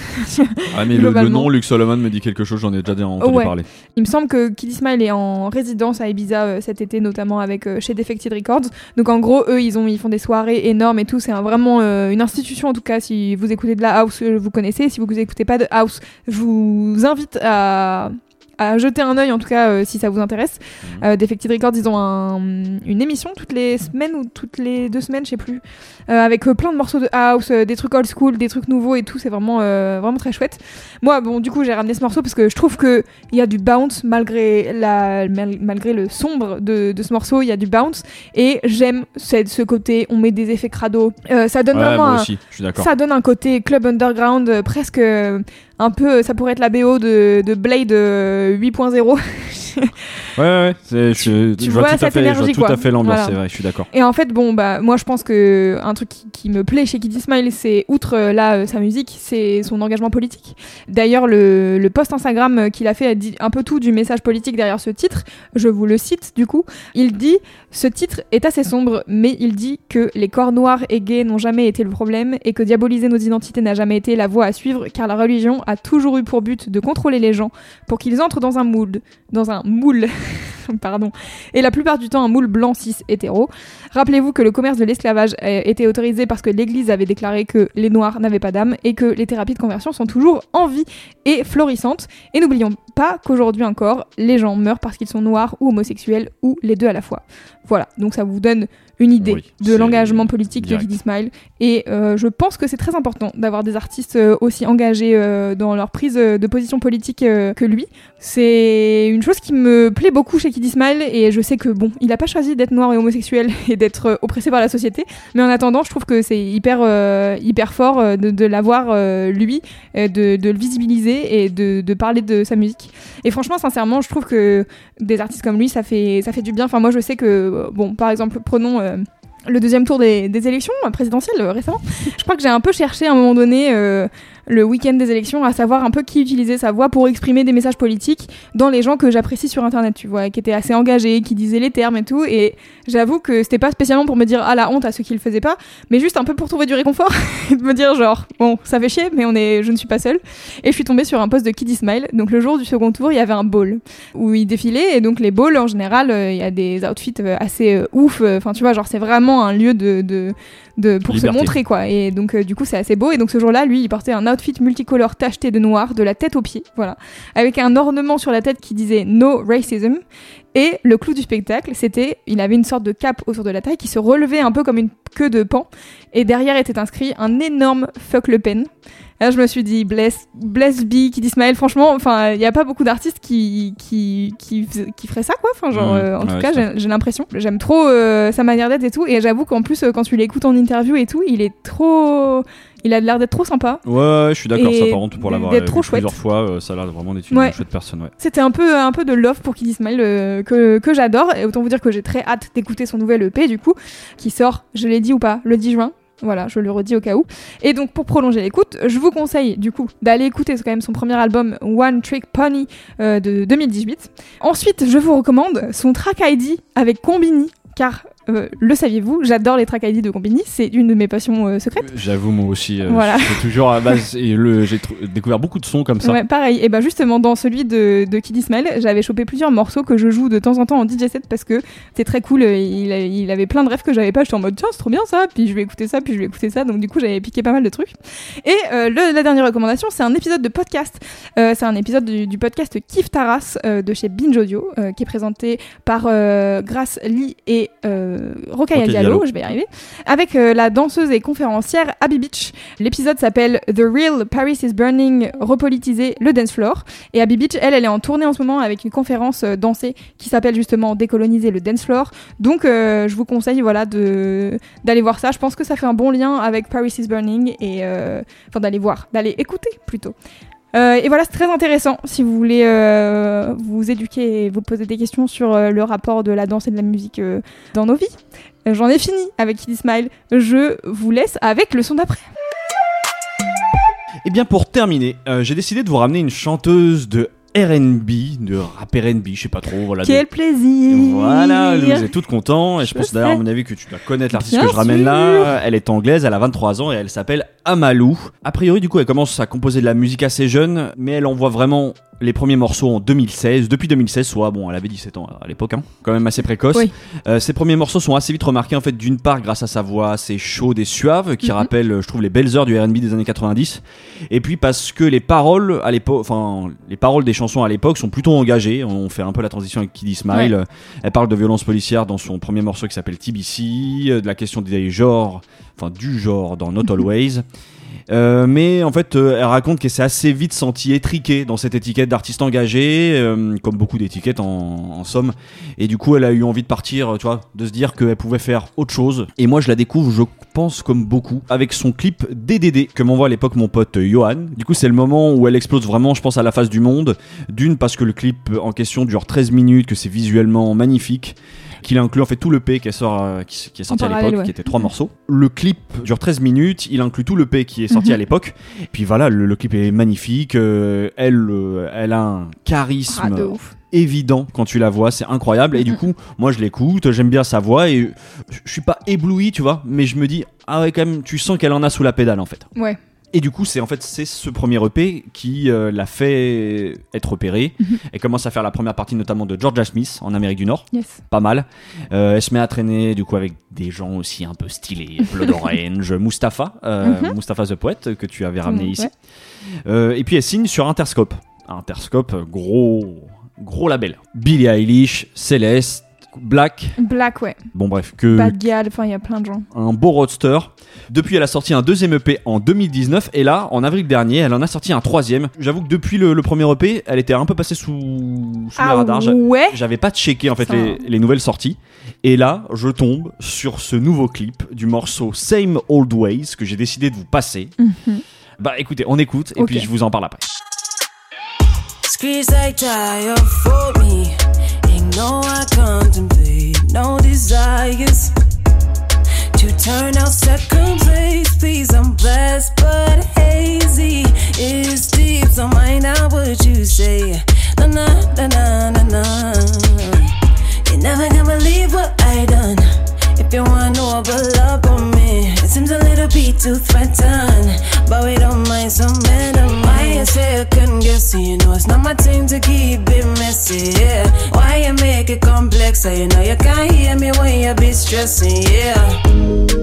Ah, mais le, nom Luke Solomon me dit quelque chose, j'en ai déjà entendu Ouais. parler. Il me semble que Kiddy Smile est en résidence à Ibiza euh, cet été, notamment avec euh, chez Defected Records. Donc en gros, eux, ils ont ils font des soirées énormes et tout. C'est un- vraiment une institution en tout cas. Si vous écoutez de la house, vous connaissez. Si vous écoutez pas de house, je vous invite à à jeter un œil en tout cas euh, si ça vous intéresse. Mhm. Euh, Defected Records, ils ont un- une émission toutes les semaines ou toutes les deux semaines, je sais plus, euh, avec euh, plein de morceaux de house, des trucs old school, des trucs nouveaux et tout. C'est vraiment vraiment très chouette. Moi, bon, du coup, j'ai ramené ce morceau parce que je trouve que il y a du bounce malgré la mal- malgré le sombre de, de ce morceau. Il y a du bounce et j'aime ce, ce côté. On met des effets crado. Ça donne Ouais, vraiment moi un, aussi, je suis d'accord. ça donne un côté club underground presque un peu. Ça pourrait être la BO de, de Blade euh, 8.0. (laughs) Ouais, ouais, ouais. c'est- Je, tu je vois vois tout à fait, je vois énergie, tout à fait l'ambiance, Voilà. c'est vrai, je suis d'accord. Et en fait, bon, bah, moi, je pense que un truc qui, qui me plaît chez Kiddy Smile, c'est outre euh, là euh, sa musique, c'est son engagement politique. D'ailleurs, le, le post Instagram euh, qu'il a fait dit un peu tout du message politique derrière ce titre. Je vous le cite du coup. Il dit ce titre est assez sombre, mais il dit que les corps noirs et gays n'ont jamais été le problème et que diaboliser nos identités n'a jamais été la voie à suivre, car la religion a toujours eu pour but de contrôler les gens pour qu'ils entrent dans un moule, dans un moule. (laughs) Pardon. Et la plupart du temps, un moule blanc cis hétéro. Rappelez-vous que le commerce de l'esclavage était autorisé parce que l'Église avait déclaré que les Noirs n'avaient pas d'âme et que les thérapies de conversion sont toujours en vie et florissantes. Et n'oublions pas qu'aujourd'hui encore, les gens meurent parce qu'ils sont noirs ou homosexuels ou les deux à la fois. Voilà, donc ça vous donne une idée Oui, de l'engagement politique direct. de Kiddy Smile. Et euh, je pense que c'est très important d'avoir des artistes euh, aussi engagés euh, dans leur prise de position politique euh, que lui. C'est une chose qui me plaît beaucoup chez Kiddy Smile et je sais que bon, il a pas choisi d'être noir et homosexuel (laughs) et d'être oppressé par la société, mais en attendant, je trouve que c'est hyper hyper fort de, de l'avoir lui, de, de le visibiliser et de, de parler de sa musique. Et franchement, sincèrement, je trouve que des artistes comme lui, ça fait ça fait du bien. Enfin, moi, je sais que bon, par exemple, prenons le deuxième tour des, des élections présidentielles euh, récemment. Je crois que j'ai un peu cherché à un moment donné euh, le week-end des élections, à savoir un peu qui utilisait sa voix pour exprimer des messages politiques dans les gens que j'apprécie sur Internet, tu vois, qui étaient assez engagés, qui disaient les termes et tout. Et j'avoue que c'était pas spécialement pour me dire ah la honte à ceux qui le faisaient pas, mais juste un peu pour trouver du réconfort (laughs) et de me dire genre bon ça fait chier, mais on est, je ne suis pas seule. Et je suis tombée sur un post de Kiddy Smile. Donc le jour du second tour, il y avait un ball où il défilait et donc les balls en général, euh, il y a des outfits euh, assez euh, ouf. Enfin tu vois genre c'est vraiment un lieu de, de de, pour Liberté. se montrer quoi. Et donc euh, du coup c'est assez beau. Et donc ce jour-là, lui, il portait un outfit multicolore tacheté de noir de la tête aux pieds, voilà, avec un ornement sur la tête qui disait No Racism. Et le clou du spectacle, c'était, il avait une sorte de cape autour de la taille qui se relevait un peu comme une queue de pan. Et derrière était inscrit un énorme Fuck Le Pen. Là, je me suis dit, bless, bless B, qui dit Smile. Franchement, enfin, il n'y a pas beaucoup d'artistes qui, qui, qui, qui feraient ça, quoi. Enfin, genre, Mhm. euh, en Ouais, tout cas, j'ai l'impression. J'aime trop euh, sa manière d'être et tout. Et j'avoue qu'en plus, euh, quand tu l'écoutes en interview et tout, il est trop. Il a l'air d'être trop sympa. Ouais, je suis d'accord, ça par contre, pour l'avoir euh, trop vu plusieurs chouette. fois, euh, ça a l'air vraiment d'être une Ouais. chouette personne, ouais. C'était un peu, un peu de love pour Kiddy Smile euh, que, que j'adore. Et autant vous dire que j'ai très hâte d'écouter son nouvel EP, du coup, qui sort, je l'ai dit ou pas, le 10 juin. Voilà, je le redis au cas où. Et donc, pour prolonger l'écoute, je vous conseille, du coup, d'aller écouter quand même son premier album, One Trick Pony, euh, de 2018. Ensuite, je vous recommande son track ID avec Combini, car, euh, le saviez-vous, j'adore les track ID de Combini, c'est une de mes passions euh, secrètes. J'avoue, moi aussi, euh, Voilà. j'ai toujours à base, et le, j'ai découvert beaucoup de sons comme ça. Ouais, pareil. Et ben justement, dans celui de, de Kiddy Smile, j'avais chopé plusieurs morceaux que je joue de temps en temps en DJ set parce que c'est très cool. euh, Il, il avait plein de rêves que j'avais pas. J'étais en mode tiens, c'est trop bien ça. Puis je vais écouter ça, puis je vais écouter ça. Donc du coup, j'avais piqué pas mal de trucs. Et euh, le- la dernière recommandation, c'est un épisode de podcast. Euh, c'est un épisode du, du podcast Kif Taras euh, de chez Binge Audio euh, qui est présenté par euh, Grace Lee et euh, Rokhaya Rokhaya Diallo. Diallo. Je vais y arriver. Avec euh, la danseuse et conférencière Abby Beach. L'épisode s'appelle The Real Paris is Burning, repolitiser le dance floor. Et Abby Beach, elle, elle est en tournée en ce moment avec une conférence euh, dansée qui s'appelle justement Décoloniser le dance floor. Donc, euh, je vous conseille, voilà, de d'aller voir ça. Je pense que ça fait un bon lien avec Paris is Burning et enfin d'aller voir, d'aller écouter plutôt. Euh, et voilà, c'est très intéressant si vous voulez euh, vous éduquer et vous poser des questions sur euh, le rapport de la danse et de la musique dans nos vies. J'en ai fini avec Kiddy Smile. Je vous laisse avec le son d'après. Et bien pour terminer, j'ai décidé de vous ramener une chanteuse de R&B, de rap R&B, je sais pas trop, voilà. de- Quel plaisir Voilà, vous êtes toutes contents et je, Je pense d'ailleurs à mon avis que tu dois connaître l'artiste que je ramène sûr. là. Elle est anglaise, elle a 23 ans et elle s'appelle Amalou. A priori du coup elle commence à composer de la musique assez jeune, mais elle envoie vraiment les premiers morceaux en 2016, depuis 2016, soit bon, elle avait 17 ans à l'époque, hein, quand même assez précoce. Oui. Euh, ses premiers morceaux sont assez vite remarqués en fait d'une part grâce à sa voix assez chaude et suave qui Mhm. rappelle, euh, je trouve, les belles heures du R&B des années 90, et puis parce que les paroles à l'époque, enfin les paroles des chansons à l'époque sont plutôt engagées. On fait un peu la transition avec Kiddy Smile. Euh, Elle parle de violence policière dans son premier morceau qui s'appelle TBC, euh, de la question des genres, enfin du genre dans Not Always. Euh, mais en fait, euh, elle raconte qu'elle s'est assez vite sentie étriquée dans cette étiquette d'artiste engagé, euh, comme beaucoup d'étiquettes en, en somme. Et du coup, elle a eu envie de partir, tu vois, de se dire qu'elle pouvait faire autre chose. Et moi, je la découvre, je pense, comme beaucoup, avec son clip DDD que m'envoie à l'époque mon pote Johan. Du coup, c'est le moment où elle explose vraiment, je pense, à la face du monde. D'une, parce que le clip en question dure 13 minutes, que c'est visuellement magnifique qu'il inclut en fait tout le P qui est, sort, euh, qui, qui est sorti à l'époque, ouais. qui était trois morceaux. Le clip dure 13 minutes, il inclut tout le P qui est sorti Mhm. à l'époque. Et puis voilà, le, le clip est magnifique. euh, elle, euh, elle a un charisme Ah, de ouf. évident quand tu la vois, c'est incroyable. Et du Mhm. coup, moi je l'écoute, j'aime bien sa voix et je je suis pas ébloui, tu vois, mais je me dis ah ouais quand même, tu sens qu'elle en a sous la pédale en fait. Ouais. Et du coup, c'est en fait c'est ce premier EP qui euh, l'a fait être repéré. Mhm. Elle commence à faire la première partie notamment de Georgia Smith en Amérique du Nord, Yes. pas mal. Euh, elle se met à traîner du coup avec des gens aussi un peu stylés, (laughs) Blood Orange, Mustapha, euh, Mustapha the Poet que tu avais ramené Mhm, ici. ouais. Euh, et puis elle signe sur Interscope. Interscope, gros gros label. Billie Eilish, Céleste, Black, Black, ouais. bon bref, que Bad Gal, enfin, il y a plein de gens. un beau roadster. Depuis, elle a sorti un deuxième EP en 2019 et là, en avril dernier, elle en a sorti un troisième. J'avoue que depuis le, le premier EP, elle était un peu passée sous, sous le Ah radar. J'a- ouais? J'avais pas checké en fait Ça. les, les nouvelles sorties. Et là, je tombe sur ce nouveau clip du morceau Same Old Ways que j'ai décidé de vous passer. Mhm. Bah écoutez, on écoute et puis je vous en parle après. No I contemplate, no desires to turn out second place. Please, I'm blessed but hazy. It's deep, so mind out what you say. Na na na na na na. You're never gonna believe what I done. If you wanna know about love on me, it seems a little bit too threatened. But we don't mind some men why you say I couldn't guess? You know it's not my thing to keep it messy. Yeah, why make? So you know you can't hear me when you be stressing. Yeah.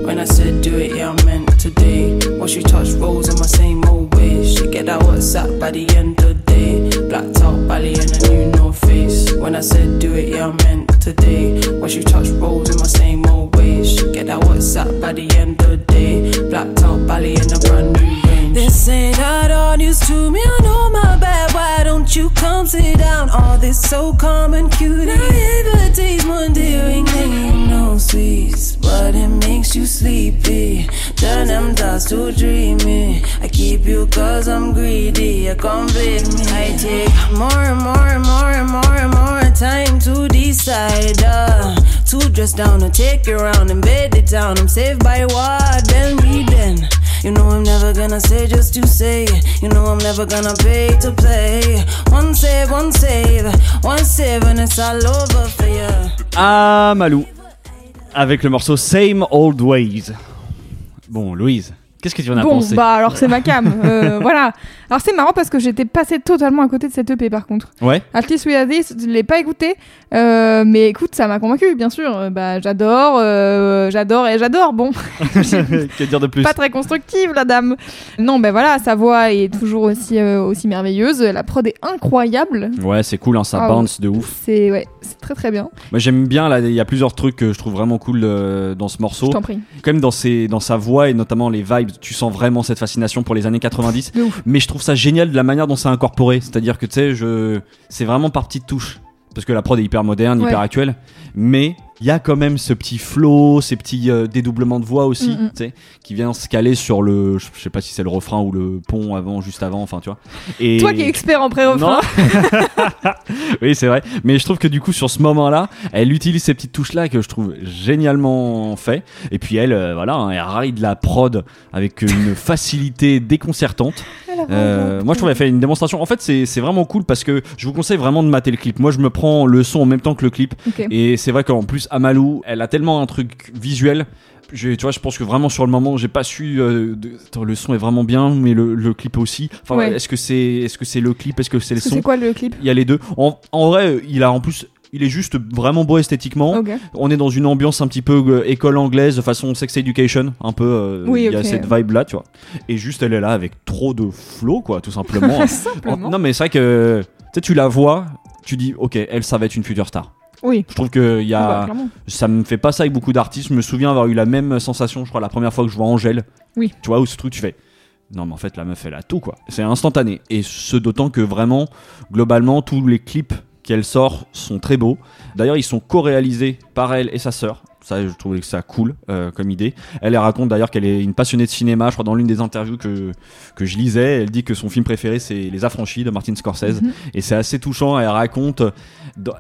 When I said do it, yeah, I meant today. Watch you touch rolls in my same old ways. She get that WhatsApp by the end of the day. Blacked out belly and a new no face. When I said do it, yeah, I meant today. Watch you touch rolls in my same old ways. She get that WhatsApp by the end of the day. Blacked out belly and a brand new This ain't not all news to me. I know my bad. Why don't you come sit down? All this so common and cute. Naivety's than you know, sweets. But it makes you sleepy. Turn them thoughts to dreamy. I keep you cause I'm greedy. I come with me. I take more and more and more and more and more time to decide. Uh, to dress down and take you around and bed it down. I'm saved by what? Then reading. You know I'm never gonna say just to say. You know I'm never gonna pay to play. One save, one save, one save, and it's all over for you. Ah, Malou. Avec le morceau Same Old Ways. Bon, Louise, qu'est-ce que tu en as Bon, pensé bah alors c'est ma cam. Euh, (laughs) voilà. Alors c'est marrant parce que j'étais passée totalement à côté de cette EP par contre. Ouais At least We Are This, je l'ai pas écouté. Euh, mais écoute, ça m'a convaincu, bien sûr. Euh, Bah j'adore, euh, j'adore et j'adore. Bon, (laughs) Que dire de plus pas très constructive la dame. Non, ben voilà, sa voix est toujours aussi aussi merveilleuse. La prod est incroyable. Ouais, c'est cool, hein, ça Ah, bounce de ouf. C'est ouais, c'est très très bien. Moi j'aime bien, là, il y a plusieurs trucs que je trouve vraiment cool dans ce morceau. Je t'en prie. Quand même dans, ses, dans sa voix et notamment les vibes, tu sens vraiment cette fascination pour les années 90. De ouf. Mais je trouve ça génial de la manière dont c'est incorporé. C'est-à-dire que tu sais, je... c'est vraiment par petites touches. Parce que la prod est hyper moderne, Ouais. hyper actuelle. Mais il y a quand même ce petit flow, ces petits euh, dédoublements de voix aussi, Mm, mm. tu sais, qui vient se caler sur le. Je sais pas si c'est le refrain ou le pont avant, juste avant, enfin tu vois. Et... Toi qui es expert en pré-refrain. (laughs) Oui, c'est vrai. Mais je trouve que du coup, sur ce moment-là, elle utilise ces petites touches-là que je trouve génialement fait. Et puis elle, euh, voilà, hein, elle ride la prod avec une (laughs) facilité déconcertante. Euh, moi, je trouve qu'elle fait une démonstration. En fait, c'est vraiment cool parce que je vous conseille vraiment de mater le clip. Moi, je me prends le son en même temps que le clip. Et c'est vrai qu'en plus, Amalou, elle a tellement un truc visuel. Je, tu vois, je pense que vraiment sur le moment, j'ai pas su. euh, de- attends, le son est vraiment bien, mais le, le clip aussi. Enfin, Ouais. est-ce que c'est, est-ce que c'est le clip, est-ce que c'est le son? C'est quoi le clip? Il y a les deux. En, en vrai, il a en plus, il est juste vraiment beau esthétiquement. On est dans une ambiance un petit peu euh, école anglaise, de façon sex education, un peu. euh, Oui, il y a cette vibe là, tu vois. Et juste, elle est là avec trop de flow, quoi, tout simplement. (laughs) Simplement. En- non, mais c'est vrai que tu la vois, tu dis, ok, elle, ça va être une future star. Oui. Je trouve que y Ah bah, ça me fait pas ça avec beaucoup d'artistes. Je me souviens avoir eu la même sensation, je crois, la première fois que je vois Angèle. Oui. Tu vois, où ce truc, tu fais. Non, mais en fait, la meuf, elle a tout, quoi. C'est instantané. Et ce d'autant que vraiment, globalement, tous les clips qu'elle sort sont très beaux. D'ailleurs, ils sont co-réalisés par elle et sa sœur. Ça, je trouvais que ça cool euh, comme idée. Elle, elle raconte d'ailleurs qu'elle est une passionnée de cinéma. Je crois dans l'une des interviews que, que je lisais, elle dit que son film préféré c'est Les Affranchis de Martin Scorsese. Mhm. Et c'est assez touchant. Elle raconte,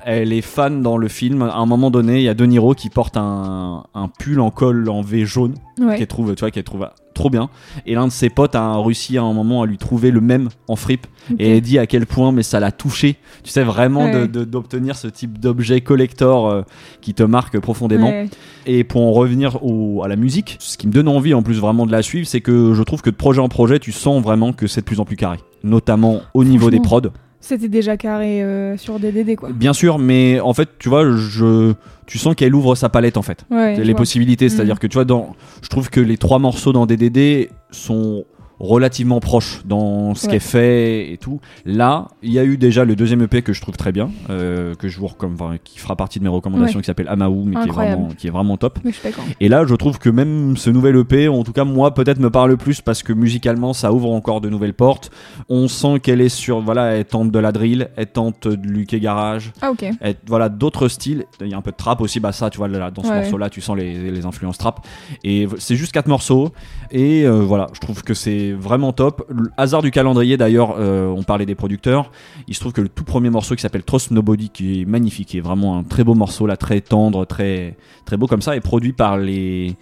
elle est fan dans le film. À un moment donné, il y a De Niro qui porte un, un pull en col en V jaune Ouais. qu'elle trouve, tu vois, qu'elle trouve trop bien. Et l'un de ses potes a réussi à un moment à lui trouver le même en fripe. Et elle dit à quel point, mais ça l'a touché. Tu sais, vraiment Ouais. d'obtenir ce type d'objet collector euh, qui te marque profondément. Ouais. Et pour en revenir au- à la musique, ce qui me donne envie en plus vraiment de la suivre, c'est que je trouve que de projet en projet, tu sens vraiment que c'est de plus en plus carré. Notamment au niveau des prods. C'était déjà carré euh, sur DDD quoi. Bien sûr, mais en fait, tu vois, je, tu sens qu'elle ouvre sa palette en fait. Ouais, les vois. possibilités, Mm. c'est-à-dire que tu vois, dans, je trouve que les trois morceaux dans DDD sont relativement proches dans ce Ouais. qu'elle fait et tout. Là, il y a eu déjà le deuxième EP que je trouve très bien, euh, que je vous recommande, enfin, qui fera partie de mes recommandations, Ouais. qui s'appelle Amaou, mais qui est, vraiment, qui est vraiment top. Je suis. Et là, je trouve que même ce nouvel EP, en tout cas moi, peut-être me parle plus parce que musicalement, ça ouvre encore de nouvelles portes. On sent qu'elle est sur, voilà, elle tente de la drill, elle tente de l'UK Garage, Ah elle- voilà, d'autres styles. Il y a un peu de trap aussi, bah ça, tu vois, là, dans ce Ouais. morceau-là, tu sens les, les influences trap. Et c'est juste quatre morceaux. Et euh, voilà, je trouve que c'est vraiment top. Le hasard du calendrier, d'ailleurs, euh, on parlait des producteurs. Il se trouve que le tout premier morceau qui s'appelle Trust Nobody, qui est magnifique, qui est vraiment un très beau morceau, là, très tendre, très, très beau comme ça, est produit par les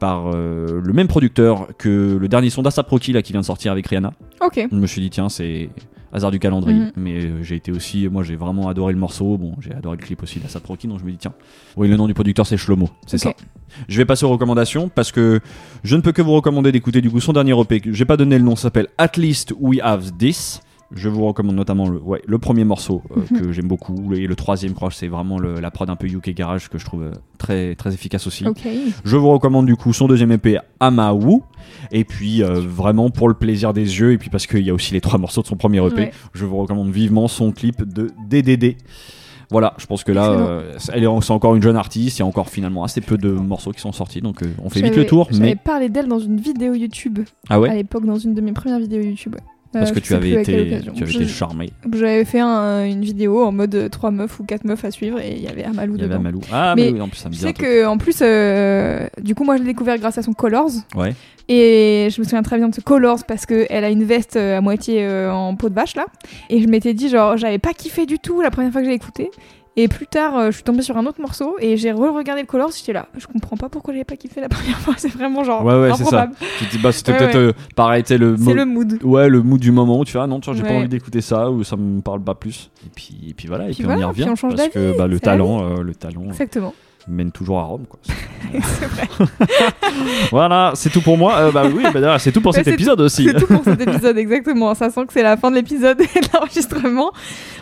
par euh, le même producteur que le dernier son d'Asap Rocky là qui vient de sortir avec Rihanna. Ok. Je me suis dit tiens c'est hasard du calendrier, Mhm. mais euh, j'ai été aussi, moi j'ai vraiment adoré le morceau, bon j'ai adoré le clip aussi d'Asap Rocky, donc je me dis tiens, oui le nom du producteur c'est Shlomo, c'est ça. Je vais passer aux recommandations parce que je ne peux que vous recommander d'écouter du coup son dernier EP. J'ai pas donné le nom, ça s'appelle At Least We Have This. Je vous recommande notamment le, ouais, le premier morceau euh, Mhm. que j'aime beaucoup et le troisième, crois, c'est vraiment le- la prod un peu UK Garage que je trouve euh, très très efficace aussi. Je vous recommande du coup son deuxième EP Amawu et puis euh, vraiment pour le plaisir des yeux et puis parce qu'il y a aussi les trois morceaux de son premier EP, Ouais. je vous recommande vivement son clip de DDD. Voilà, je pense que là, euh, elle est, c'est encore une jeune artiste, il y a encore finalement assez peu de morceaux qui sont sortis, donc euh, on fait vite le tour. J'avais Mais parlé d'elle dans une vidéo YouTube ah à ouais, l'époque, dans une de mes premières vidéos YouTube. ouais. Parce Euh, que tu avais quelle été, occasion. tu avais Je- été charmé. J'avais fait un- une vidéo en mode 3 meufs ou 4 meufs à suivre et il y avait Amalou Il y avait dedans. Amalou. Ah Mais mais, oui, en plus ça me Je sais que en plus, euh, du coup, moi, je l'ai découvert grâce à son Colors. Ouais. Et je me souviens très bien de ce Colors parce que elle a une veste euh, à moitié euh, en peau de vache là. Et je m'étais dit genre, j'avais pas kiffé du tout la première fois que j'ai écouté. Et plus tard, euh, je suis tombée sur un autre morceau et j'ai re-regardé le Colors. J'étais là, je comprends pas pourquoi j'avais pas kiffé la (laughs) première fois. C'est vraiment genre Ouais, ouais, c'est ça. Tu te dis bah c'était Ouais, peut-être ouais. euh, pareil, tu le, le mood. Ouais, le mood du moment où tu fais ah non, tu vois, j'ai pas envie d'écouter ça ou ça me parle pas plus. Et puis, et puis voilà, et Puis puis, on y voilà, revient puis on change parce que bah, le talent, euh, le talent Exactement. Mène toujours à Rome quoi. (laughs) (laughs) Voilà, c'est tout pour moi. Euh, bah oui, bah, c'est tout pour cet épisode aussi. C'est tout pour cet épisode, exactement. Ça sent que c'est la fin de l'épisode et de l'enregistrement.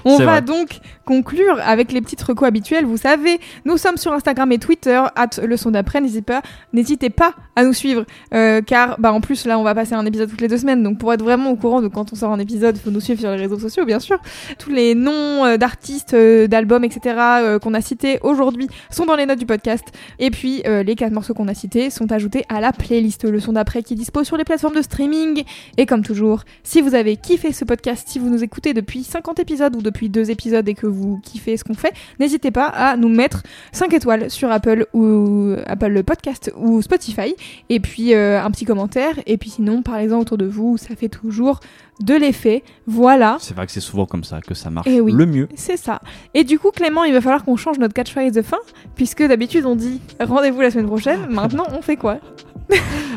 On va vrai. donc conclure avec les petites recos habituelles. Vous savez, nous sommes sur Instagram et Twitter, at le son d'après. N'hésitez pas, n'hésitez pas à nous suivre, euh, car bah, en plus, là, on va passer un épisode toutes les deux semaines. Donc, pour être vraiment au courant de quand on sort un épisode, il faut nous suivre sur les réseaux sociaux, bien sûr. Tous les noms euh, d'artistes, d'albums, etc., qu'on a cités aujourd'hui sont dans les du podcast. Et puis, euh, les quatre morceaux qu'on a cités sont ajoutés à la playlist Le son d'après qui dispose sur les plateformes de streaming. Et comme toujours, si vous avez kiffé ce podcast, si vous nous écoutez depuis 50 épisodes ou depuis deux épisodes et que vous kiffez ce qu'on fait, n'hésitez pas à nous mettre 5 étoiles sur Apple ou Apple Podcast ou Spotify. Et puis euh, un petit commentaire. Et puis sinon, parlez-en autour de vous, ça fait toujours de l'effet. Voilà. C'est vrai que c'est souvent comme ça que ça marche Eh oui. le mieux. C'est ça. Et du coup, Clément, il va falloir qu'on change notre catchphrase de fin, puisque d'habitude on dit rendez-vous la semaine prochaine. (laughs) Maintenant, on fait quoi?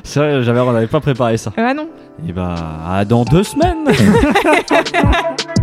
C'est vrai, j'avais, on n'avait pas préparé ça. Ah non. Et bah, à dans deux semaines. (laughs)